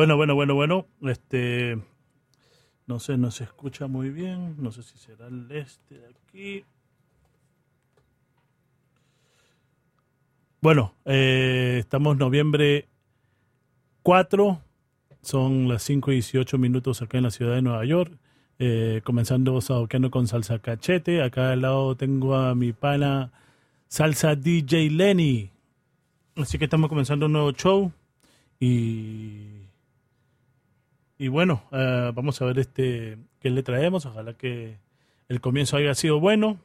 Bueno, bueno, bueno, bueno. Este. No sé, no se escucha muy bien. No sé si será el este de aquí. Bueno, eh, estamos noviembre 4. Son las 5 y 18 minutos acá en la ciudad de Nueva York. Eh, comenzando sadoqueando con salsa cachete. Acá al lado tengo a mi pana salsa DJ Lenny. Así que estamos comenzando un nuevo show. Y y bueno, eh, vamos a ver este qué le traemos. Ojalá que el comienzo haya sido bueno.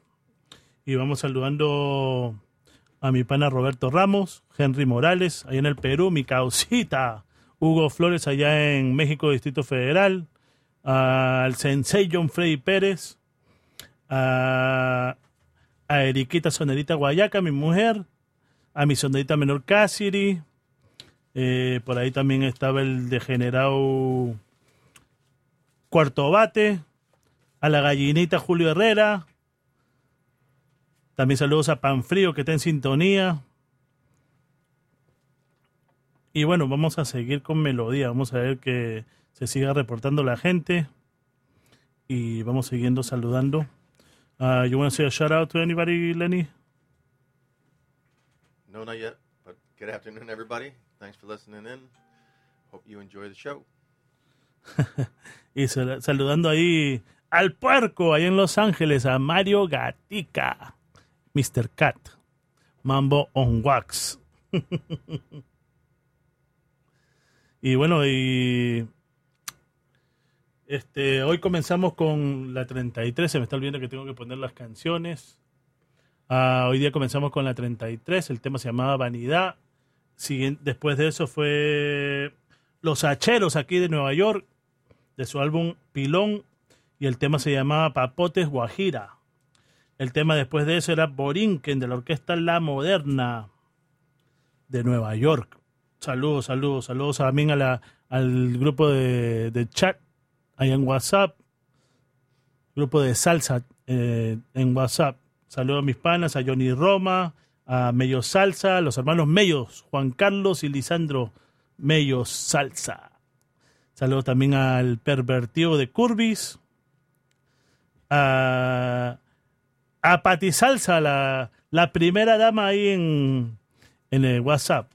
Y vamos saludando a mi pana Roberto Ramos, Henry Morales, allá en el Perú, mi causita, Hugo Flores, allá en México, Distrito Federal, al Sensei John Freddy Pérez, a, a Eriquita Sonerita Guayaca, mi mujer, a mi sonerita menor Cassidy, eh, por ahí también estaba el degenerado Cuarto Bate, a la gallinita Julio Herrera, también saludos a Panfrío que está en sintonía. Y bueno, vamos a seguir con melodía. Vamos a ver que se siga reportando la gente. Y vamos siguiendo saludando. Uh, you want to say a shout out to anybody, Lenny? No, not yet. But good afternoon, everybody. Thanks for listening in. Hope you enjoy the show. y sal saludando ahí al puerco, ahí en Los Ángeles, a Mario Gatica, Mr. Cat, Mambo on Wax. y bueno, y este, hoy comenzamos con la 33, se me está olvidando que tengo que poner las canciones. Uh, hoy día comenzamos con la 33, el tema se llamaba Vanidad. Siguiente, después de eso fue Los Hacheros aquí de Nueva York, de su álbum Pilón, y el tema se llamaba Papotes Guajira. El tema después de eso era Borinquen de la orquesta La Moderna de Nueva York. Saludos, saludos, saludos también a la, al grupo de, de chat ahí en WhatsApp, grupo de salsa eh, en WhatsApp. Saludos a mis panas, a Johnny Roma, a Mello Salsa, los hermanos Mellos, Juan Carlos y Lisandro Mello Salsa. Saludos también al pervertido de Curvis, a, Pati Salsa, la, la primera dama ahí en, en el WhatsApp,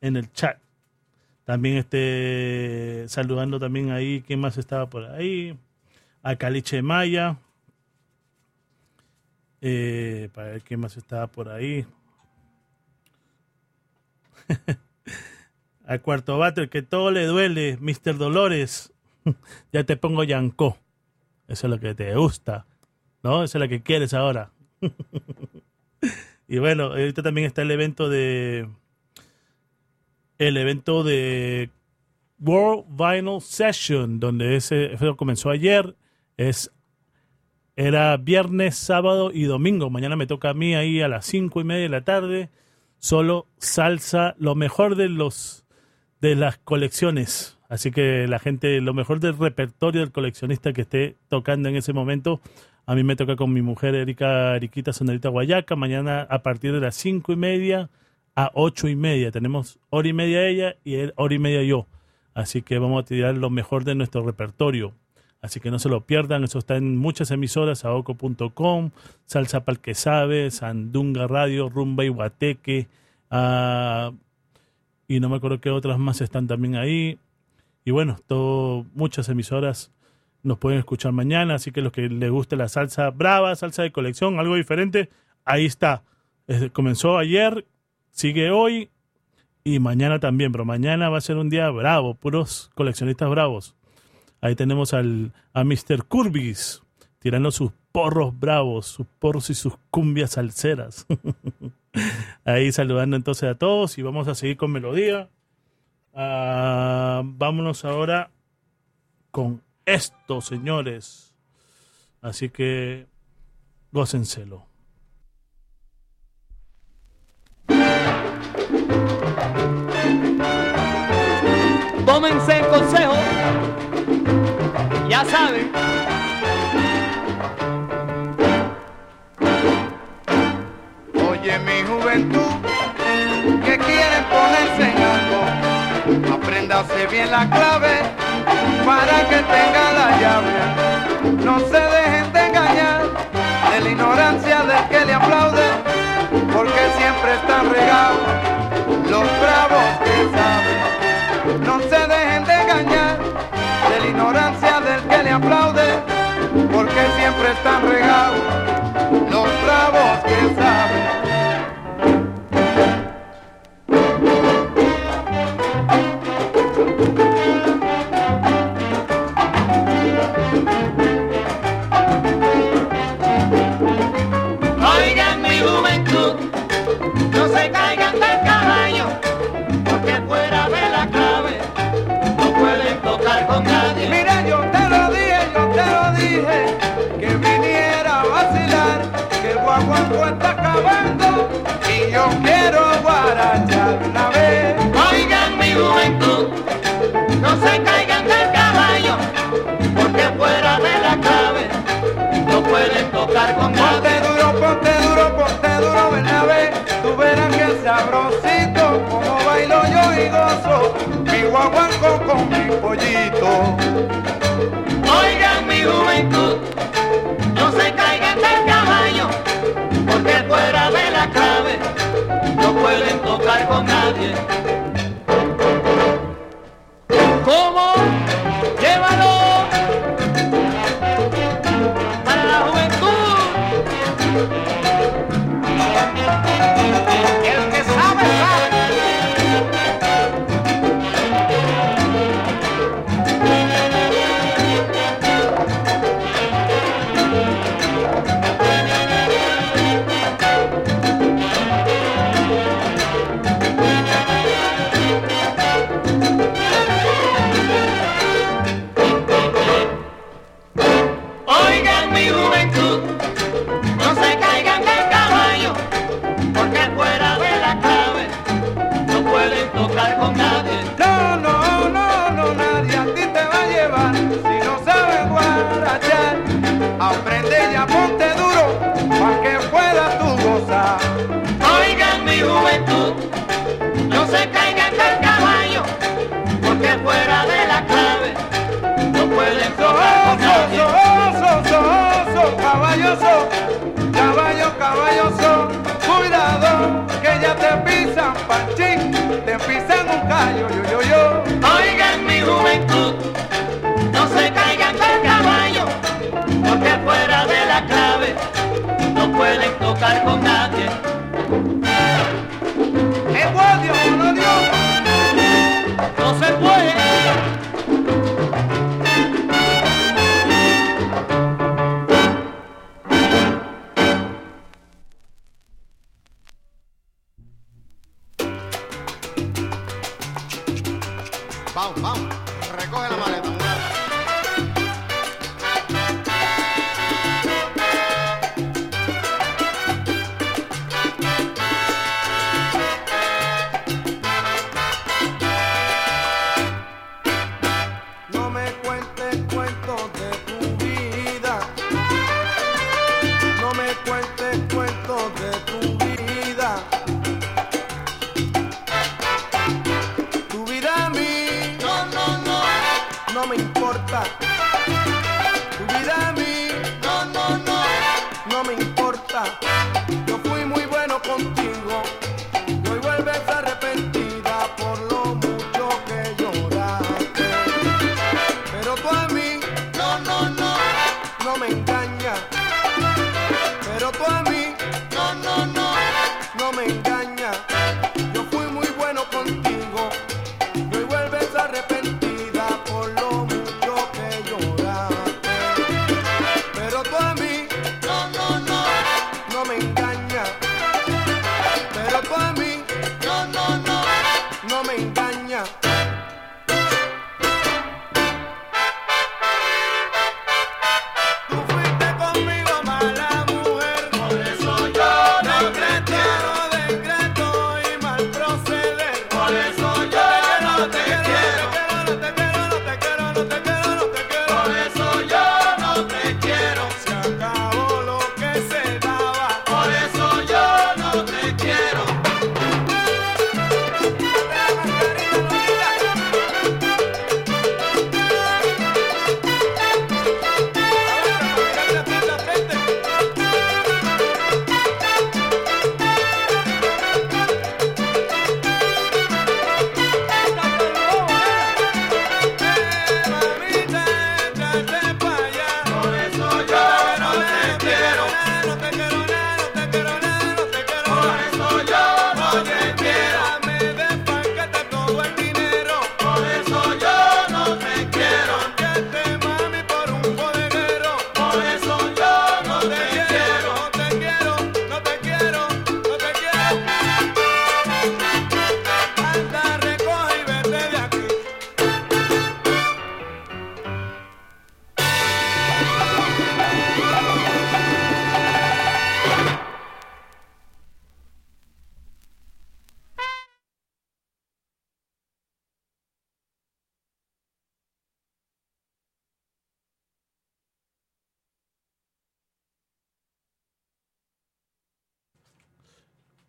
en el chat. También este, saludando también ahí, ¿quién más estaba por ahí? A Caliche Maya. Eh, para ver quién más estaba por ahí. Al cuarto el que todo le duele, Mr. Dolores. ya te pongo Yancó. Eso es lo que te gusta. ¿No? Eso es lo que quieres ahora. y bueno, ahorita también está el evento de. El evento de World Vinyl Session, donde ese comenzó ayer. Es era viernes, sábado y domingo. Mañana me toca a mí ahí a las cinco y media de la tarde. Solo salsa, lo mejor de los de las colecciones. Así que la gente, lo mejor del repertorio del coleccionista que esté tocando en ese momento. A mí me toca con mi mujer Erika Eriquita Sonerita Guayaca. Mañana a partir de las cinco y media a ocho y media. Tenemos hora y media ella y hora y media yo. Así que vamos a tirar lo mejor de nuestro repertorio. Así que no se lo pierdan, eso está en muchas emisoras, aoco.com, Salsa Pal que sabe, Sandunga Radio, Rumba y Guateque, uh, y no me acuerdo qué otras más están también ahí. Y bueno, todo, muchas emisoras nos pueden escuchar mañana, así que los que les guste la salsa brava, salsa de colección, algo diferente, ahí está. comenzó ayer, sigue hoy y mañana también, pero mañana va a ser un día bravo, puros coleccionistas bravos. Ahí tenemos al, a Mr. Curbis tirando sus porros bravos, sus porros y sus cumbias salseras. Ahí saludando entonces a todos y vamos a seguir con melodía. Uh, vámonos ahora con esto, señores. Así que gócenselo. Oye mi juventud, que quieren ponerse en algo, apréndase bien la clave para que tenga la llave. No se dejen de engañar de la ignorancia del que le aplaude, porque siempre están regados los bravos que saben. No se dejen de engañar de la ignorancia del que le aplaude, porque siempre están regados los bravos que saben.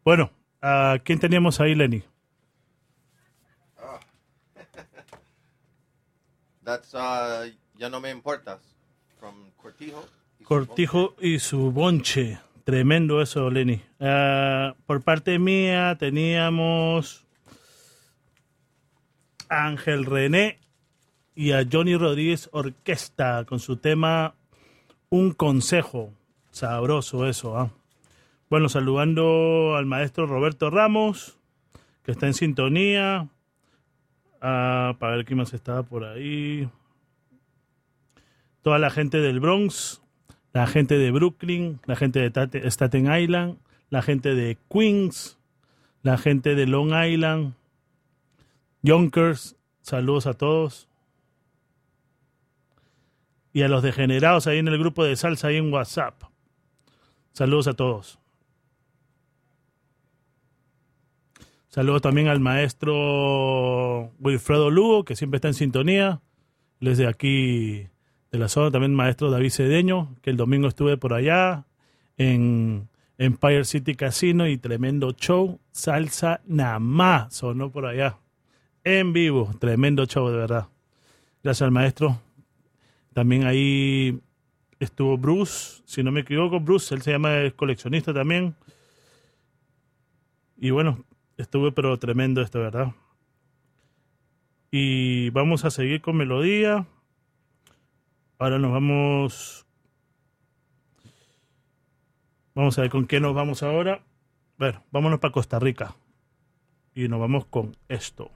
Bueno, ¿a quién teníamos ahí, Lenny? That's uh, Ya no me importas from Cortijo. y su Cortijo y su bonche. Tremendo eso, Lenny. Ah, por parte mía teníamos a Ángel René y a Johnny Rodríguez Orquesta con su tema Un Consejo. Sabroso eso, ¿ah? Bueno, saludando al maestro Roberto Ramos, que está en sintonía. Ah, para ver quién más estaba por ahí. Toda la gente del Bronx, la gente de Brooklyn, la gente de Tate- Staten Island, la gente de Queens, la gente de Long Island, Yonkers, saludos a todos. Y a los degenerados ahí en el grupo de salsa ahí en WhatsApp. Saludos a todos. Saludos también al maestro Wilfredo Lugo, que siempre está en sintonía. Desde aquí de la zona, también maestro David Cedeño, que el domingo estuve por allá en Empire City Casino y tremendo show. Salsa Namá sonó por allá. En vivo, tremendo show de verdad. Gracias al maestro. También ahí estuvo Bruce, si no me equivoco, Bruce, él se llama es coleccionista también. Y bueno, estuvo pero tremendo esto, ¿verdad? Y vamos a seguir con melodía. Ahora nos vamos. Vamos a ver con qué nos vamos ahora. Bueno, vámonos para Costa Rica. Y nos vamos con esto.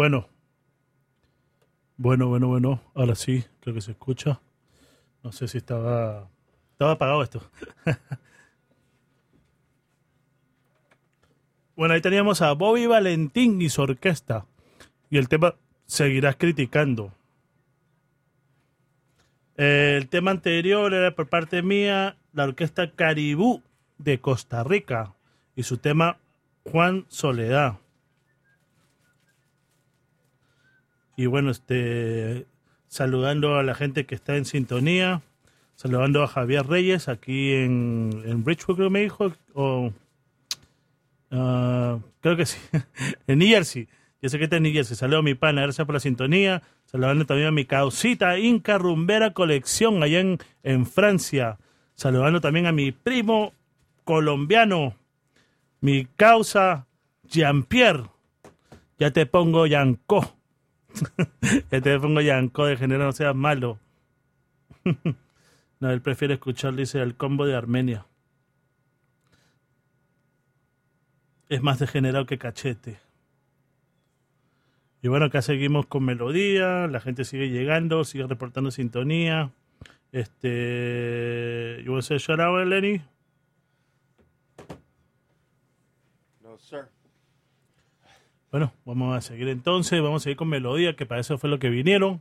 Bueno. Bueno, bueno, bueno. Ahora sí, creo que se escucha. No sé si estaba. Estaba apagado esto. bueno, ahí teníamos a Bobby Valentín y su orquesta. Y el tema Seguirás criticando. El tema anterior era por parte mía la orquesta Caribú de Costa Rica y su tema Juan Soledad. Y bueno, este saludando a la gente que está en sintonía, saludando a Javier Reyes aquí en, en Bridgeport, creo me dijo, o ah, creo que sí, en New Jersey. Yo sé que está en New Jersey. Saludo a mi pana, gracias por la sintonía. Saludando también a mi causita Inca Rumbera Colección allá en, en Francia. Saludando también a mi primo colombiano, mi causa Jean-Pierre. Ya te pongo Yanco. ya te pongo Yanco de género, no seas malo. no, él prefiere escuchar, dice, el combo de Armenia. Es más degenerado que cachete. Y bueno, acá seguimos con melodía, la gente sigue llegando, sigue reportando sintonía. Este, you want to Lenny? No, sir. Bueno, vamos a seguir entonces, vamos a seguir con melodía, que para eso fue lo que vinieron.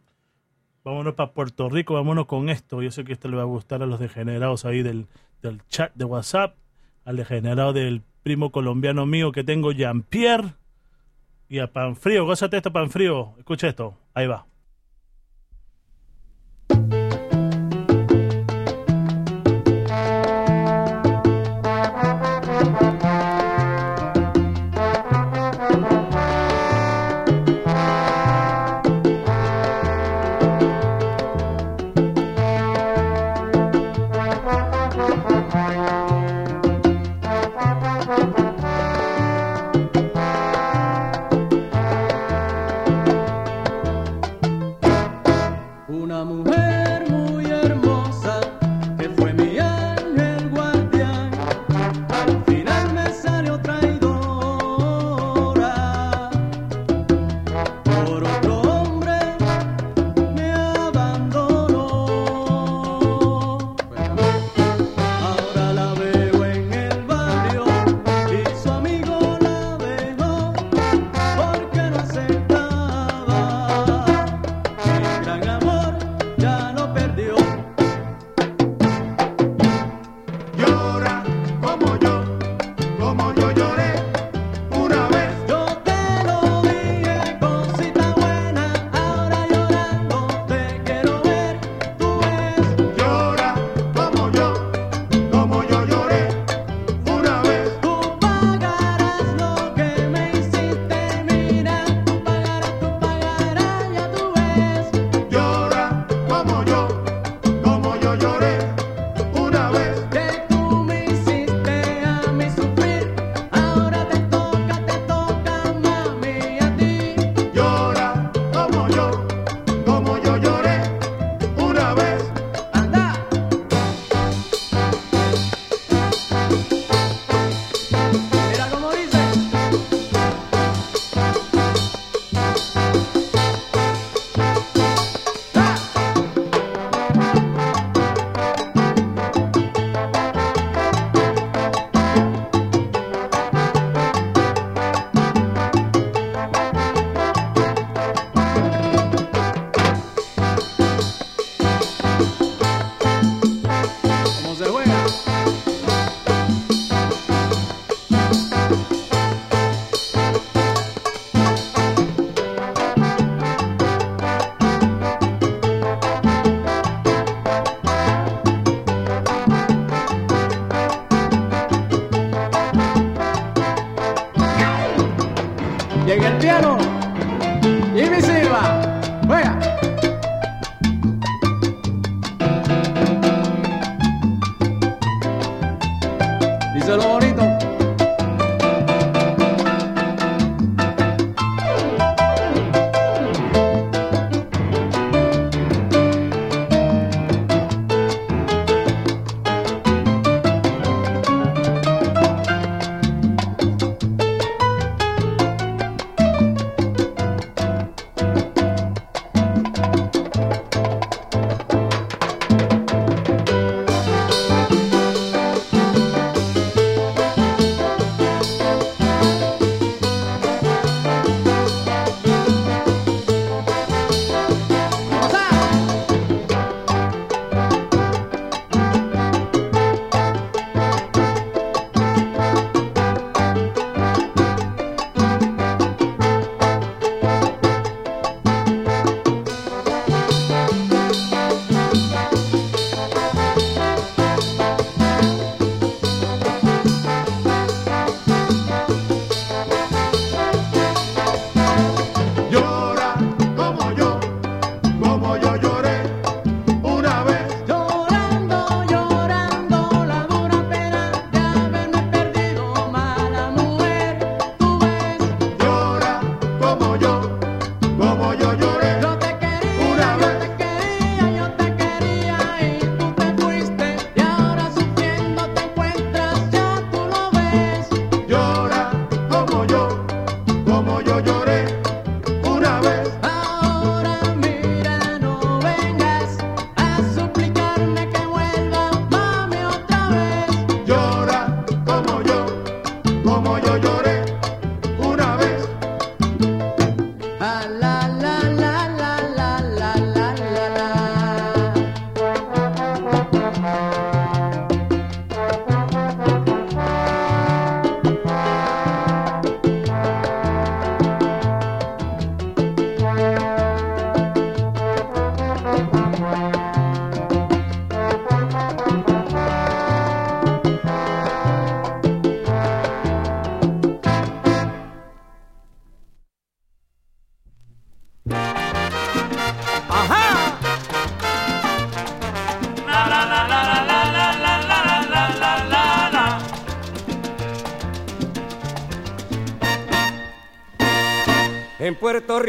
Vámonos para Puerto Rico, vámonos con esto. Yo sé que esto le va a gustar a los degenerados ahí del, chat de WhatsApp, al degenerado del primo colombiano mío que tengo, Jean-Pierre, y a Panfrío. Gózate esto, Panfrío. Escucha esto, ahí va.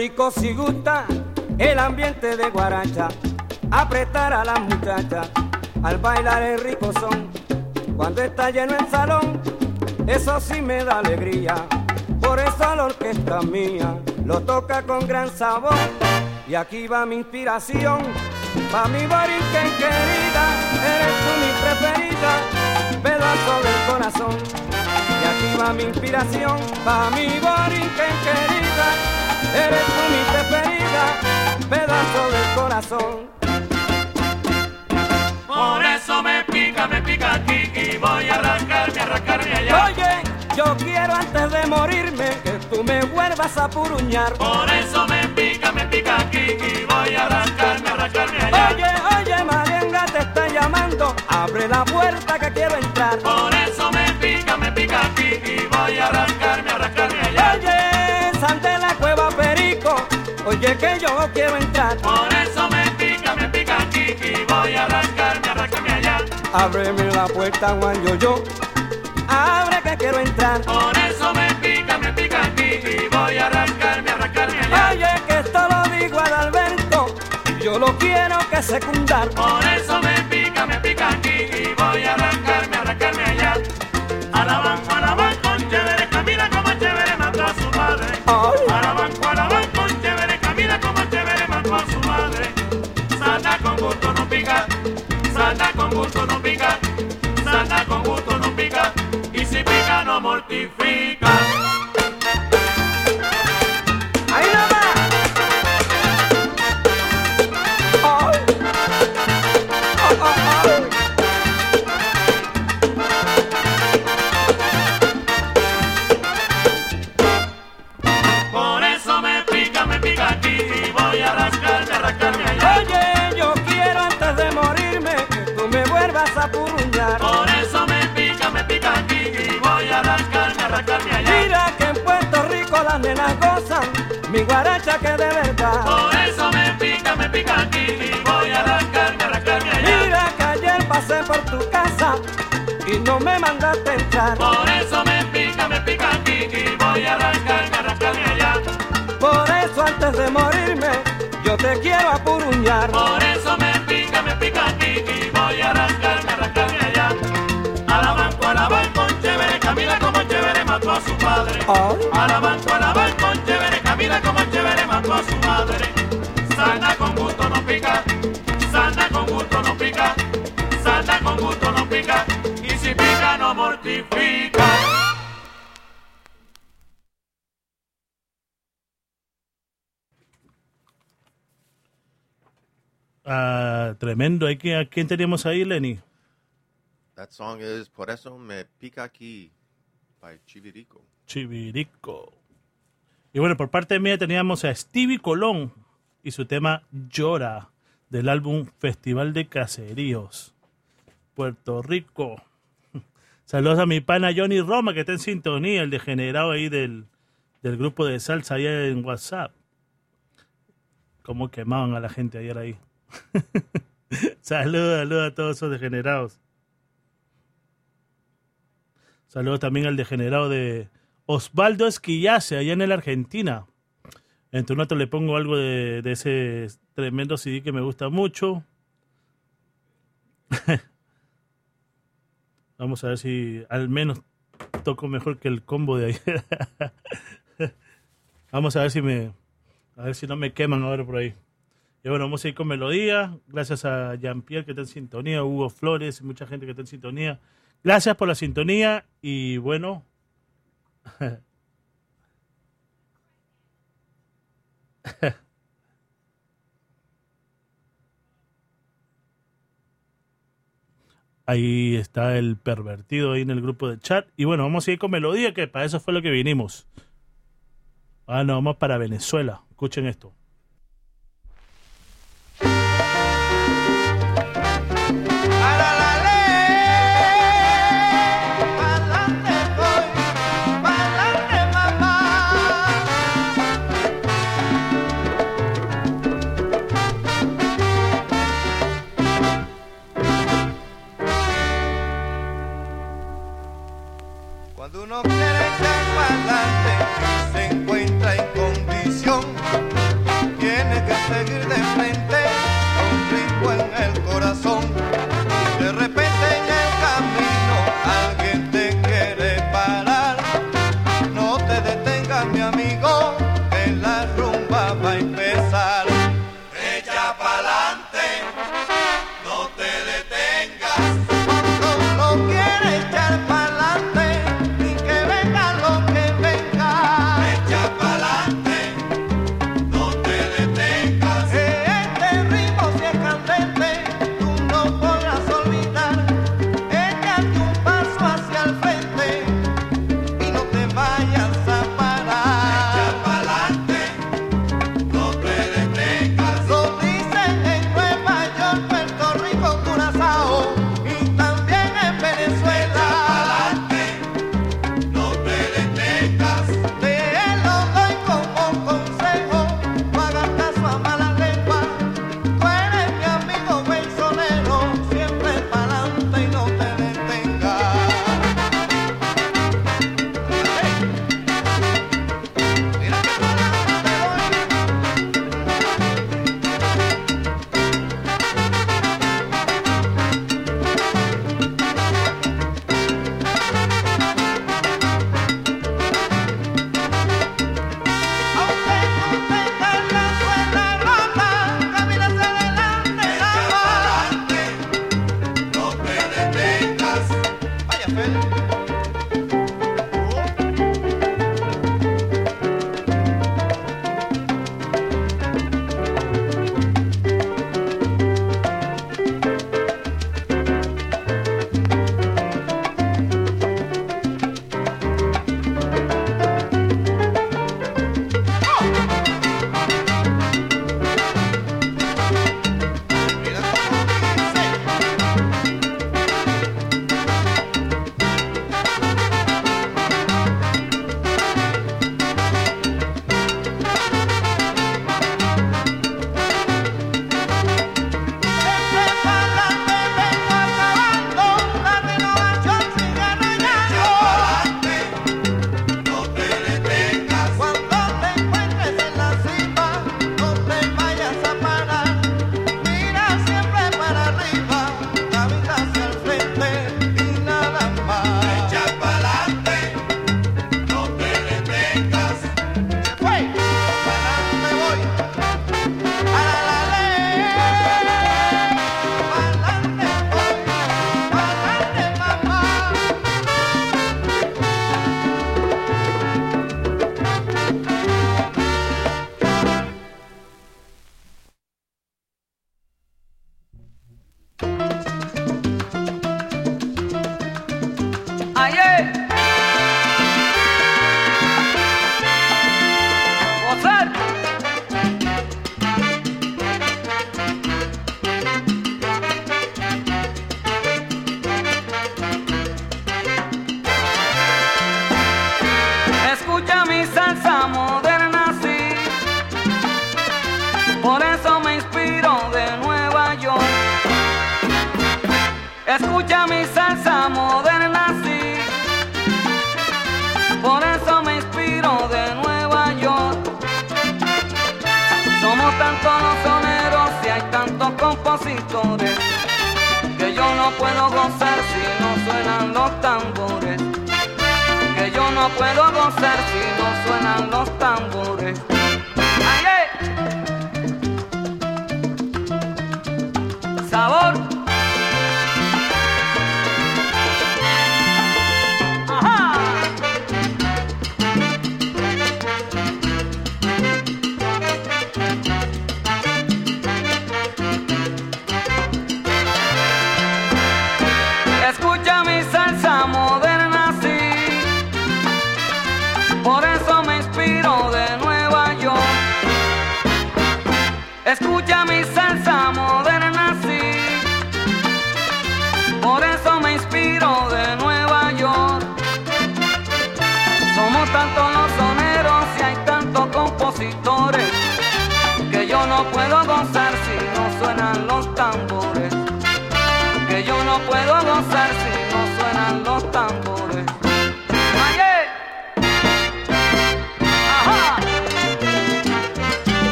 Rico si gusta el ambiente de guaracha, apretar a las muchachas al bailar el rico son. Cuando está lleno el salón, eso sí me da alegría. Por eso la orquesta mía lo toca con gran sabor. Y aquí va mi inspiración, pa' mi borinquen querida, eres tú mi preferida, pedazo del corazón. Y aquí va mi inspiración, pa' mi borinquen querida, eres mi preferida, pedazo del corazón. Por eso me pica, me pica aquí y voy a arrancarme, arrancarme allá. Oye, yo quiero antes de morirme que tú me vuelvas a puruñar. Por eso me pica, me pica aquí y voy a arrancarme, arrancarme allá. Oye, oye, Marianga te está llamando, abre la puerta que quiero entrar. Por eso me oye que yo quiero entrar. Por eso me pica, me pica aquí y voy a arrancarme, arrancarme allá. Ábreme la puerta, Juan Yo-Yo, abre que quiero entrar. Por eso me pica, me pica aquí y voy a arrancarme, arrancarme allá. Oye, que esto lo digo a Alberto, yo lo quiero que secundar. Por eso me Por eso me pica, me pica aquí y voy a arrancarme, arrancarme allá. A la banco, a la banco, chévere, camina como chévere, mató a su padre. Ay. A la banco, a la banco, chévere, camina como chévere, mató a su madre. Sana con gusto no pica, sana con gusto no pica, sana con gusto no pica, y si pica no mortifica. ¿Hay que, ¿A quién teníamos ahí, Lenny? That song is Por eso me pica aquí by Chivirico. Chivirico. Y bueno, por parte mía teníamos a Stevie Colón y su tema Llora del álbum Festival de Caseríos, Puerto Rico. Saludos a mi pana Johnny Roma que está en sintonía, el degenerado ahí del, del grupo de salsa allá en WhatsApp. Cómo quemaban a la gente ayer ahí. saludos, saludos a todos esos degenerados. Saludos también al degenerado de Osvaldo Esquillace, allá en la Argentina. Entre un rato le pongo algo de, de ese tremendo CD que me gusta mucho. Vamos a ver si al menos toco mejor que el combo de ayer. Vamos a ver si me. A ver si no me queman ahora por ahí. Y bueno, vamos a ir con melodía. Gracias a Jean-Pierre que está en sintonía, Hugo Flores y mucha gente que está en sintonía. Gracias por la sintonía y bueno. Ahí está el pervertido ahí en el grupo de chat. Y bueno, vamos a ir con melodía, que para eso fue lo que vinimos. Ah, no, vamos para Venezuela. Escuchen esto.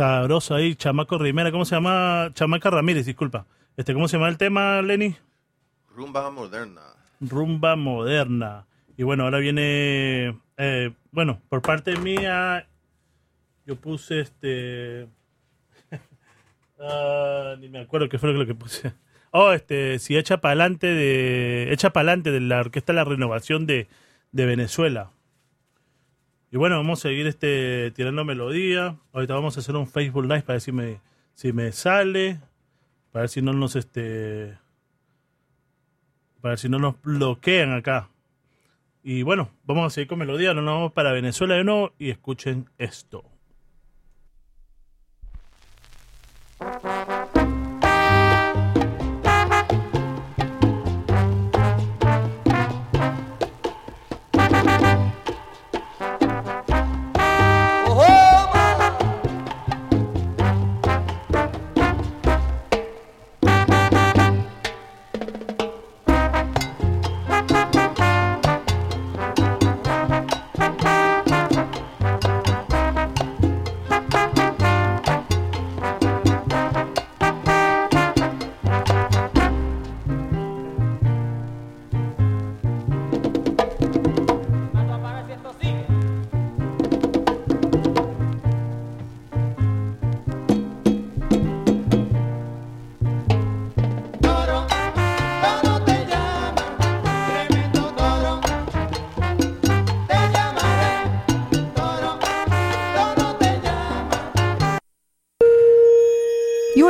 sabroso ahí, Chamaco Rimera, ¿cómo se llama? Chamaca Ramírez, disculpa. Este, ¿Cómo se llama el tema, Lenny? Rumba moderna. Rumba moderna. Y bueno, ahora viene, eh, bueno, por parte mía, yo puse este... Ah, ni me acuerdo qué fue lo que puse. Oh, este, si echa para adelante de, echa para adelante de la Orquesta de la Renovación de, de Venezuela. Y bueno, vamos a seguir este tirando melodía. Ahorita vamos a hacer un Facebook Live para ver si me, sale. Para ver si no nos este. Para ver si no nos bloquean acá. Y bueno, vamos a seguir con melodía. Nos vamos para Venezuela de nuevo y escuchen esto.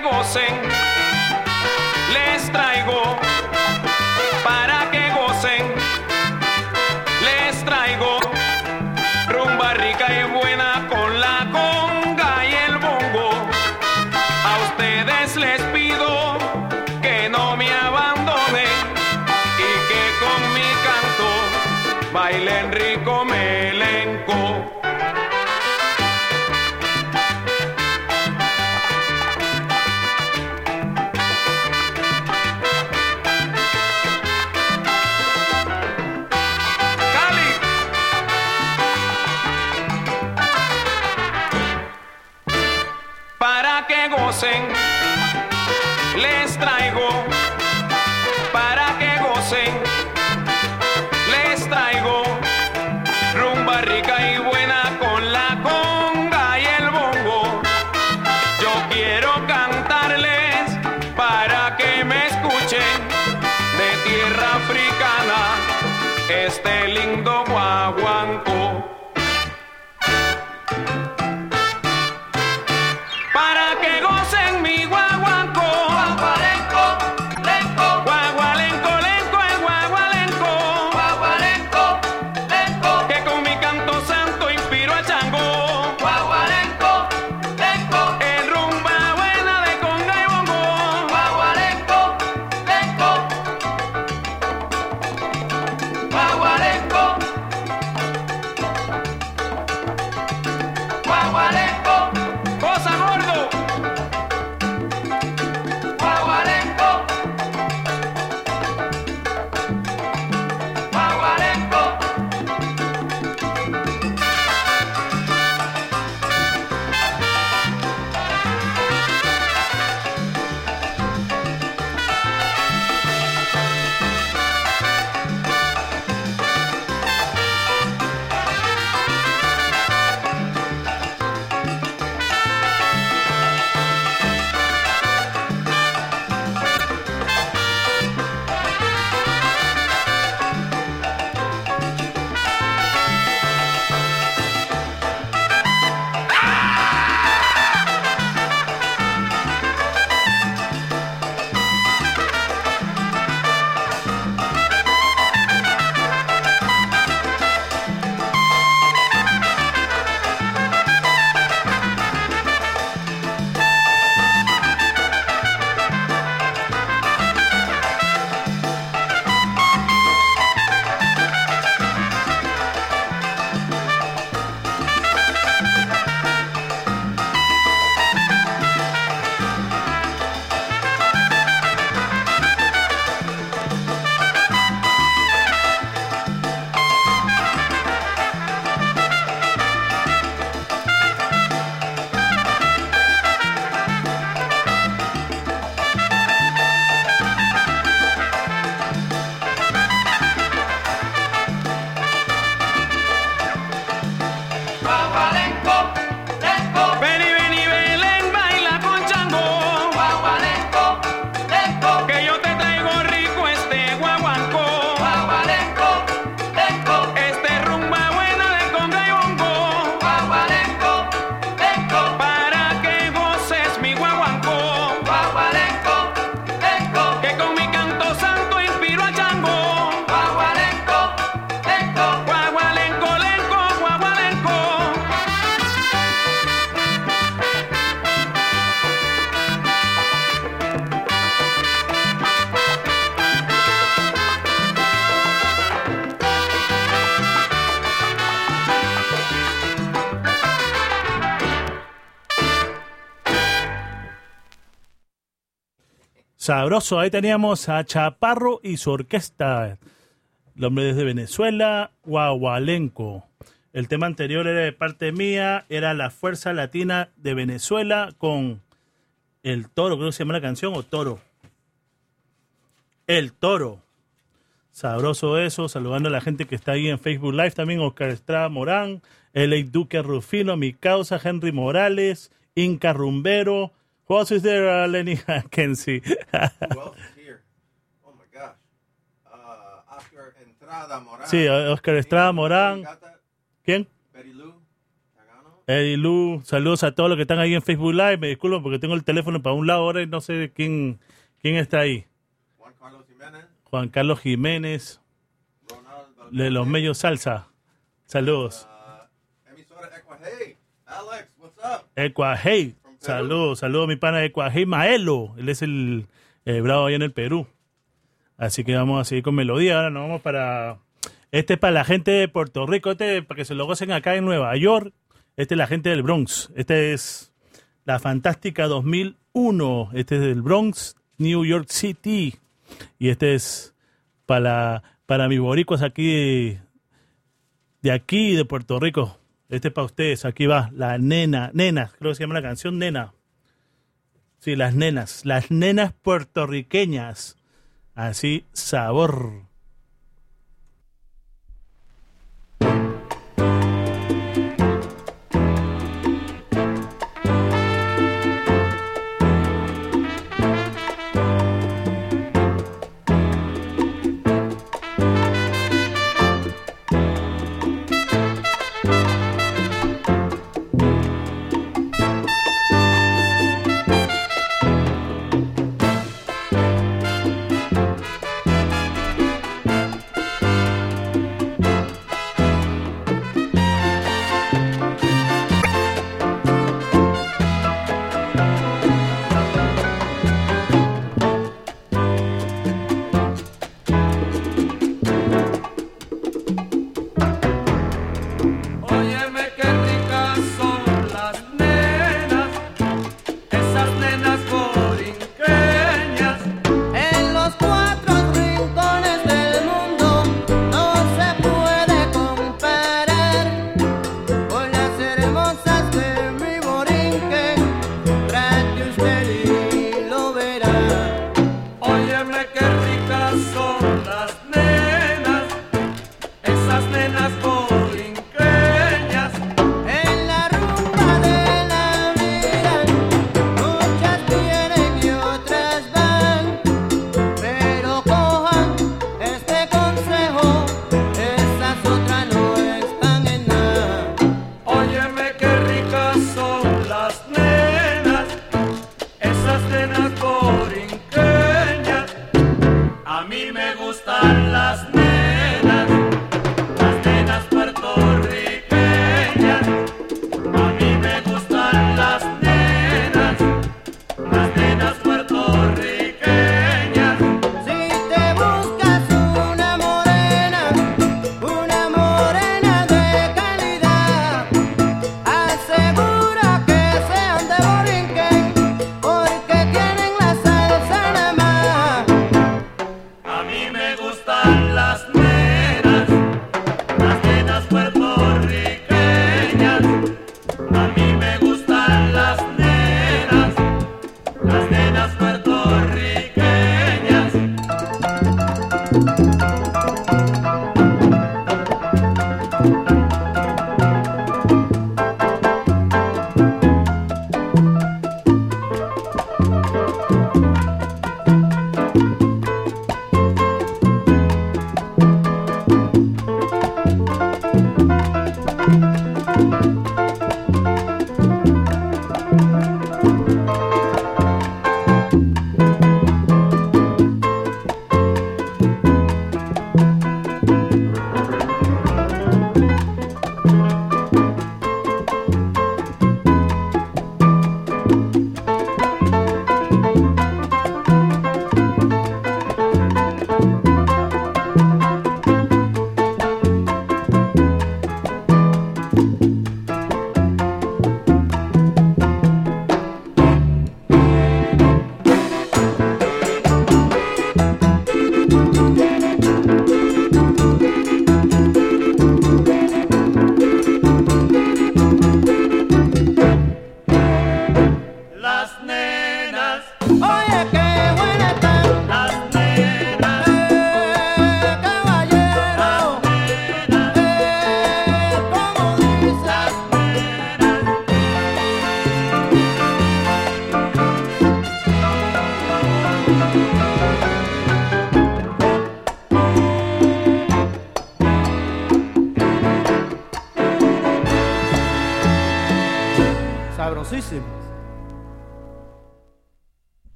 que gocen. Les traigo Sabroso, ahí teníamos a Chaparro y su orquesta. El hombre desde Venezuela, Guagualenco. El tema anterior era de parte mía, era la Fuerza Latina de Venezuela con El Toro, creo que se llama la canción, o Toro. El Toro. Sabroso eso, saludando a la gente que está ahí en Facebook Live también, Oscar Estrada Morán, L.A. Duque Rufino, mi causa, Henry Morales, Inca Rumbero, Who else is there, uh, Lenny Kenzie? Who else is here? Oh my gosh. Uh, Oscar Estrada Morán. Sí, Oscar Estrada Morán. ¿Quién? Berilú. Lou, saludos a todos los que están ahí en Facebook Live. Me disculpo porque tengo el teléfono para un lado ahora y no sé quién, quién está ahí. Juan Carlos Jiménez. Juan Carlos Jiménez. De los medios salsa. Saludos. Uh, emisora Equahey. Alex, what's up? Equahey saludos, saludos a mi pana Ecuajei Maelo. Él es el eh, bravo allá en el Perú. Así que vamos a seguir con melodía. Ahora nos vamos para. Este es para la gente de Puerto Rico, este para que se lo gocen acá en Nueva York. Este es la gente del Bronx. Este es la Fantástica 2001. Este es del Bronx, New York City. Y este es para, para mis boricuas aquí de, de aquí, de Puerto Rico. Este es para ustedes. Aquí va la nena, nena, creo que se llama la canción Nena. Sí, las nenas, las nenas puertorriqueñas. Así, sabor.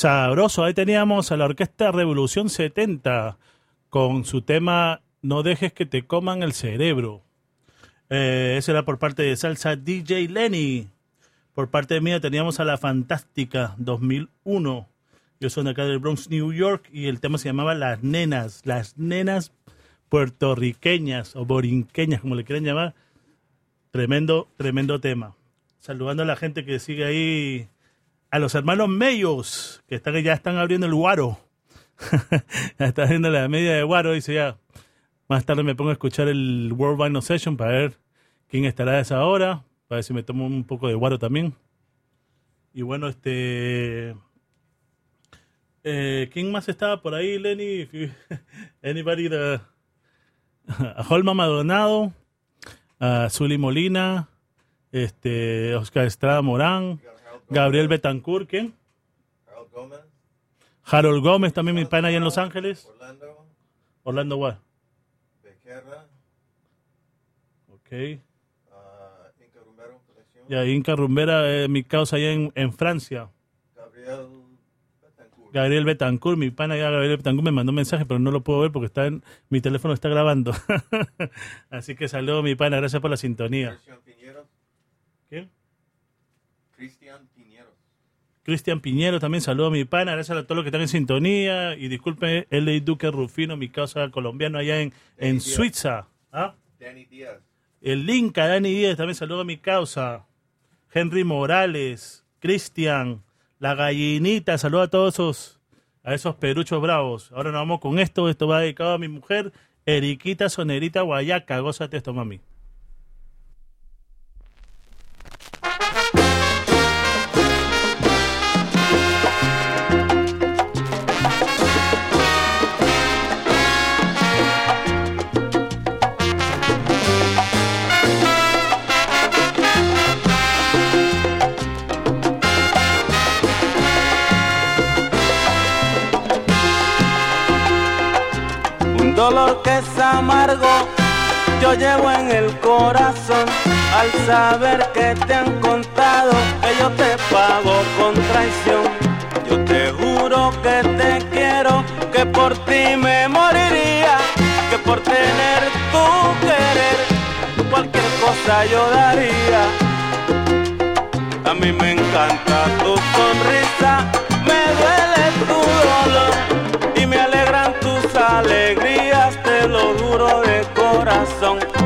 Sabroso, ahí teníamos a la Orquesta Revolución 70 con su tema No dejes que te coman el cerebro. Eh, era por parte de Salsa DJ Lenny. Por parte mía teníamos a La Fantástica 2001. Yo soy de acá del Bronx, New York y el tema se llamaba Las Nenas. Las Nenas puertorriqueñas o borinqueñas, como le quieran llamar. Tremendo, tremendo tema. Saludando a la gente que sigue ahí a los hermanos Mellos, que están, ya están abriendo el guaro. ya está abriendo la media de guaro. Dice ya, más tarde me pongo a escuchar el World Vinyl Session para ver quién estará a esa hora. Para ver si me tomo un poco de guaro también. Y bueno, este... Eh, ¿Quién más estaba por ahí, Lenny? You- Anybody the- Holma Maldonado, a Zully Molina, este, Oscar Estrada Morán, Gabriel Betancourt, ¿quién? Harold Gomez, Harold Gómez, también mi pana allá en Los Ángeles. Orlando, Orlando What? Becerra, Ok. uh, Inca Romero Colección, Y ahí Inca Rumbera, eh, mi causa allá en, en Francia. Gabriel Betancourt. Gabriel Betancourt, mi pana allá, Gabriel Betancourt, me mandó un mensaje, pero no lo puedo ver porque está en, mi teléfono está grabando. Así que saludo mi pana, gracias por la sintonía. Cristian Piñeros, ¿Quién? Cristian Cristian Piñero también saludo a mi pana, gracias a todos los que están en sintonía y disculpe L.A. Duque Rufino, mi causa colombiano allá en, en Suiza. ¿Ah? Danny Díaz. El Inca, Dani Díaz, también saludo a mi causa. Henry Morales, Cristian, la gallinita, saludo a todos esos, a esos peruchos bravos. Ahora nos vamos con esto, esto va dedicado a mi mujer, Eriquita Sonerita Guayaca. Gózate esto, mami. Yo llevo en el corazón al saber que te han contado que yo te pago con traición. Yo te juro que te quiero, que por ti me moriría, que por tener tu querer, cualquier cosa yo daría. A mí me encanta tu sonrisa, me duele tu dolor y me alegran tus alegrías, juro de corazón.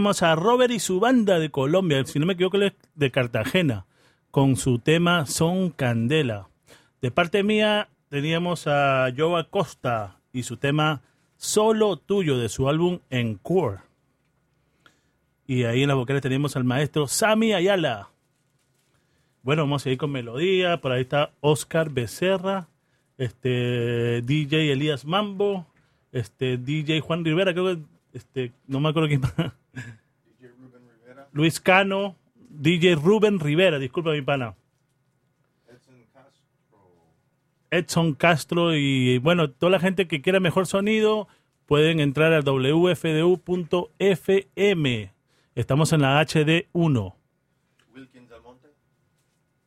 Teníamos a Robert y su banda de Colombia, si no me equivoco, de Cartagena, con su tema Son Candela. De parte mía, teníamos a Joe Acosta y su tema Solo Tuyo de su álbum Encore. Y ahí en las vocales teníamos al maestro Sami Ayala. Bueno, vamos a ir con melodía. Por ahí está Oscar Becerra, este DJ Elías Mambo, este DJ Juan Rivera, creo que este, no me acuerdo quién más. Luis Cano, DJ Rubén Rivera, disculpa mi pana. Edson Castro y bueno, toda la gente que quiera mejor sonido pueden entrar a wfdu.fm. Estamos en la HD1. Wilkins Almonte.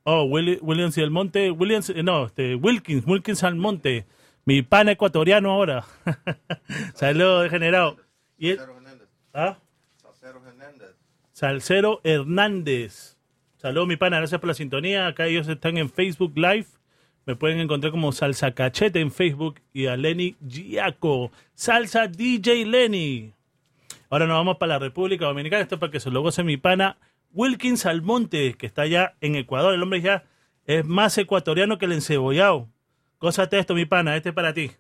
Oh, Willi- Williams y Almonte, Williams, eh, no, este, Wilkins, Wilkins Almonte, mi pana ecuatoriano ahora. Saludos, degenerado. Y el-. ¿Ah? Salcero Hernández. Saludos, mi pana, gracias por la sintonía. Acá ellos están en Facebook Live. Me pueden encontrar como Salsa Cachete en Facebook y a Lenny Giaco. Salsa DJ Lenny. Ahora nos vamos para la República Dominicana. Esto es para que se lo goce mi pana Wilkins Almonte, que está allá en Ecuador. El hombre ya es más ecuatoriano que el encebollado. Gózate esto, mi pana. Este es para ti.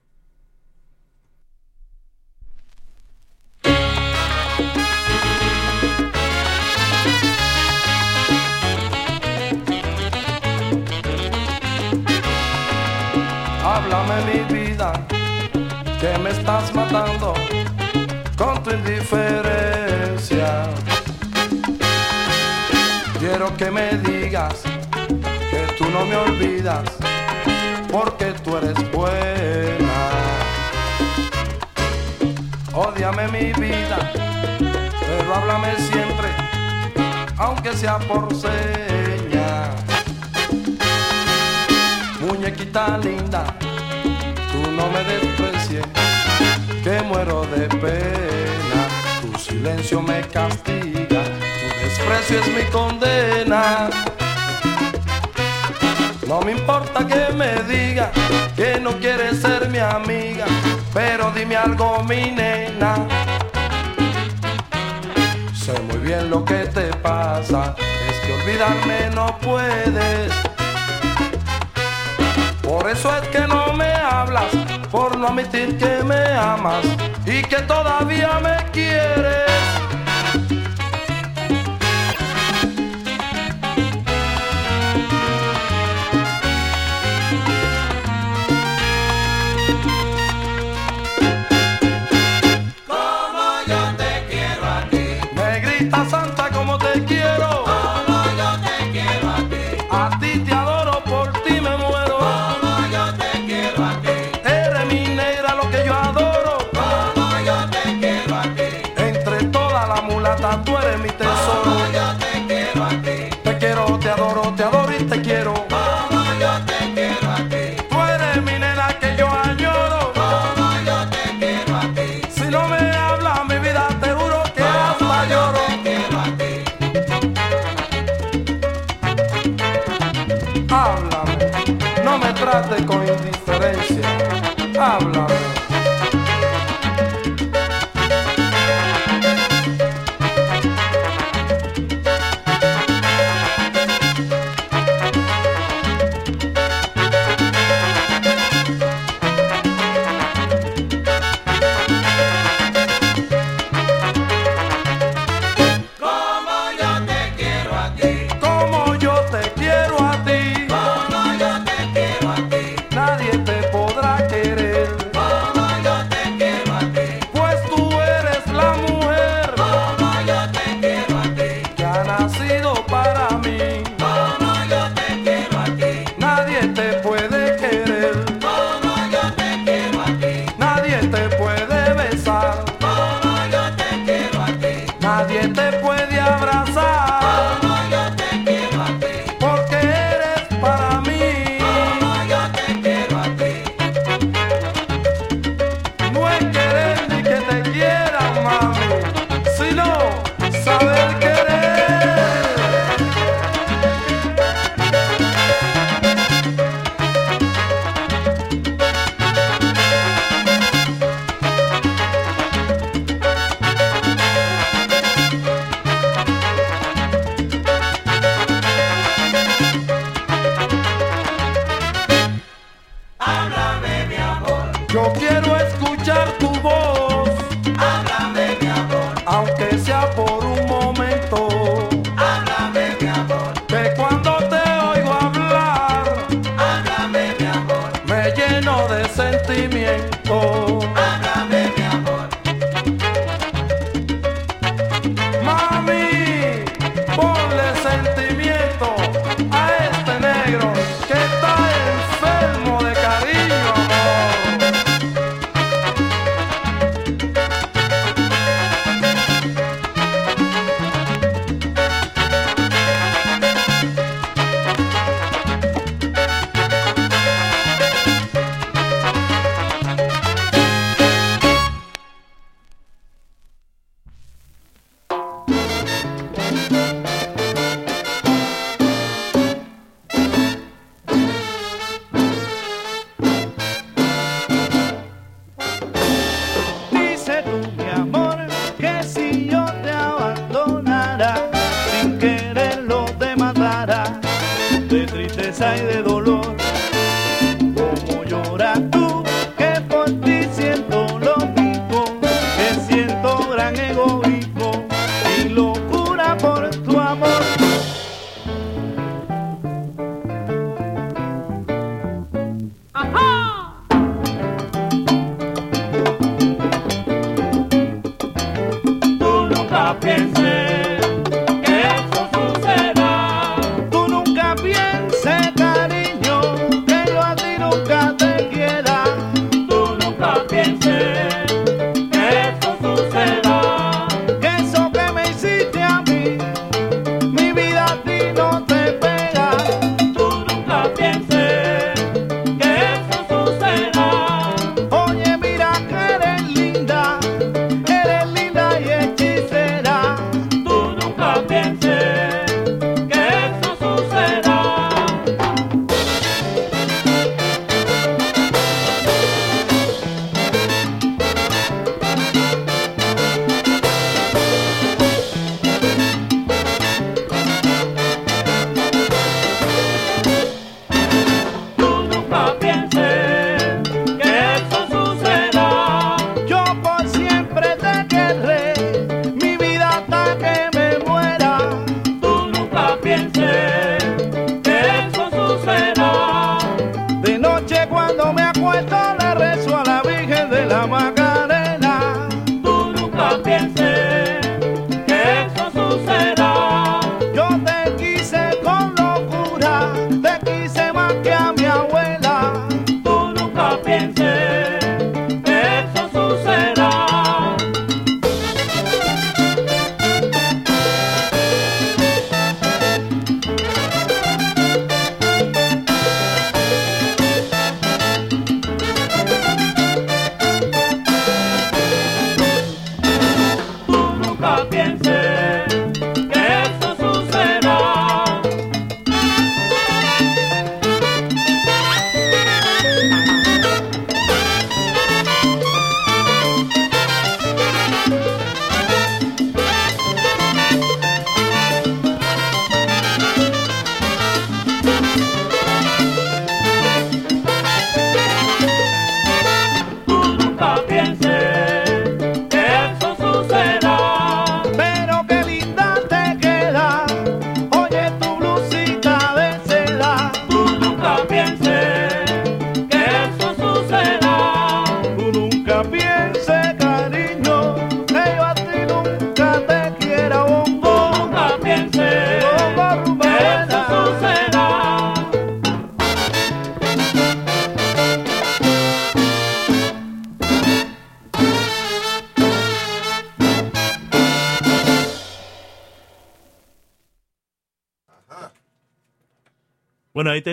Indiferencia. Quiero que me digas que tú no me olvidas, porque tú eres buena. Ódiame mi vida, pero háblame siempre, aunque sea por señas muñequita linda, tú no me desprecies, que muero de pena, tu silencio me castiga, tu desprecio es mi condena. No me importa que me diga que no quieres ser mi amiga, pero dime algo mi nena. Sé muy bien lo que te pasa, es que olvidarme no puedes. Por eso es que no me hablas por no admitir que me amas y que todavía me quieres.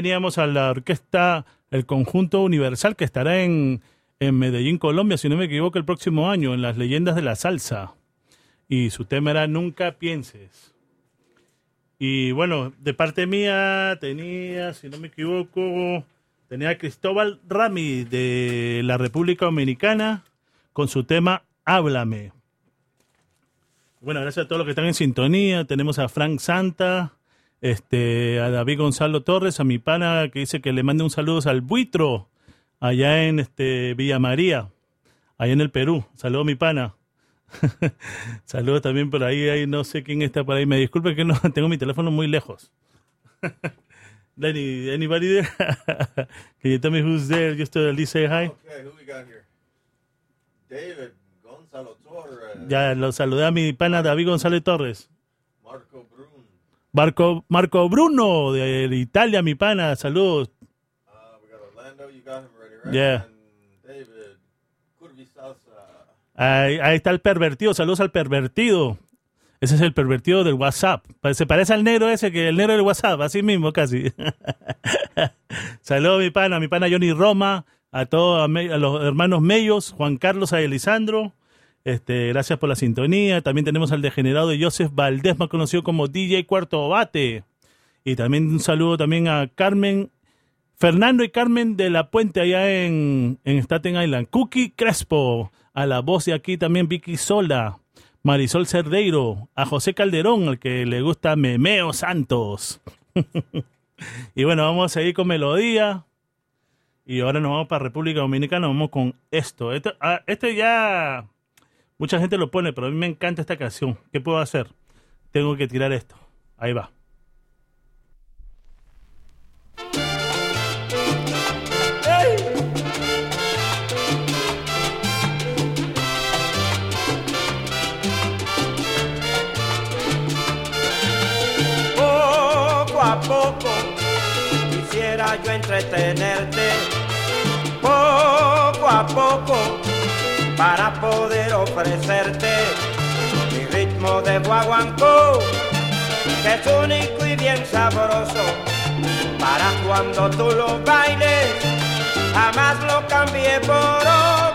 Teníamos a la orquesta, el conjunto universal que estará en, en Medellín, Colombia, si no me equivoco, el próximo año, en las leyendas de la salsa. Y su tema era Nunca pienses. Y bueno, de parte mía tenía, si no me equivoco, tenía a Cristóbal Rami de la República Dominicana con su tema Háblame. Bueno, gracias a todos los que están en sintonía. Tenemos a Frank Santa, este, a David Gonzalo Torres, a mi pana que dice que le mande un saludo al buitro allá en este, Villa María, allá en el Perú. Saludos mi pana. Saludos también por ahí, ahí no sé quién está por ahí. Me disculpe que no tengo mi teléfono muy lejos. Any, anybody there? Can you tell me who's there? Just to at least say hi. Okay, who we got here? David Gonzalo Torres. Ya lo saludé a mi pana David González Torres. Marco. Marco, Bruno de, de Italia, mi pana. Saludos. Uh, we got Orlando. You got him ready, right? Yeah. And David Salsa. Ahí, ahí está el pervertido. Saludos al pervertido. Ese es el pervertido del WhatsApp. Pa- Se parece al negro ese, que el negro del WhatsApp, así mismo casi. Saludos mi pana, mi pana Johnny Roma, a todos, a, Me- a los hermanos Mellos, Juan Carlos, a Elisandro. Este, gracias por la sintonía. También tenemos al degenerado de Joseph Valdés, más conocido como DJ Cuarto Bate. Y también un saludo también a Carmen, Fernando y Carmen de la Puente allá en, en Staten Island. Cookie Crespo, a la voz de aquí también Vicky Sola, Marisol Cerdeiro, a José Calderón, al que le gusta Memeo Santos. y bueno, vamos a seguir con melodía. Y ahora nos vamos para República Dominicana, vamos con esto. Este ya mucha gente lo pone, pero a mí me encanta esta canción. ¿Qué puedo hacer? Tengo que tirar esto. Ahí va. Poco quisiera yo entretenerte, poco a poco para poder ofrecerte mi ritmo de guaguancó, que es único y bien sabroso, para cuando tú lo bailes, jamás lo cambié por otro.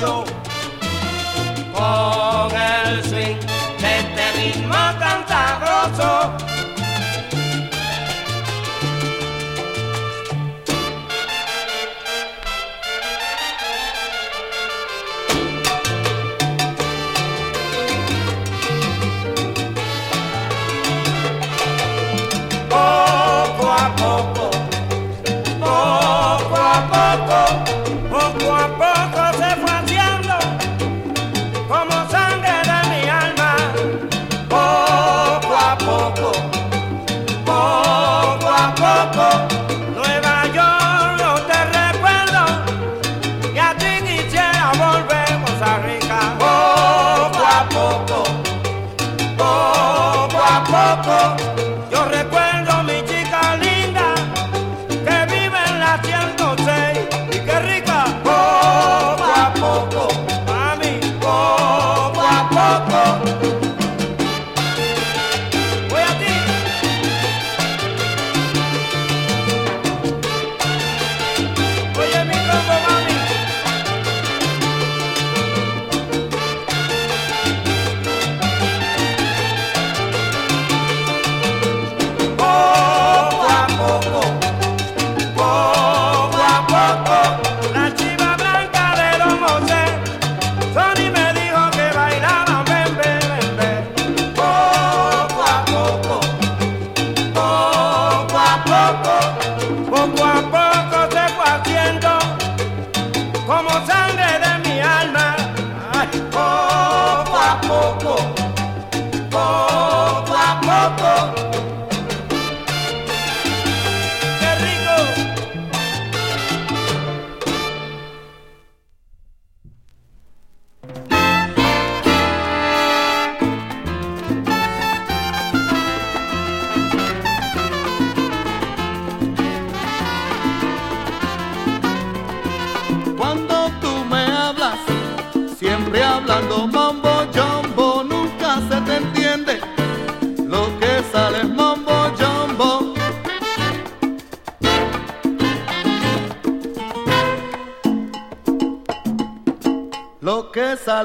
Con el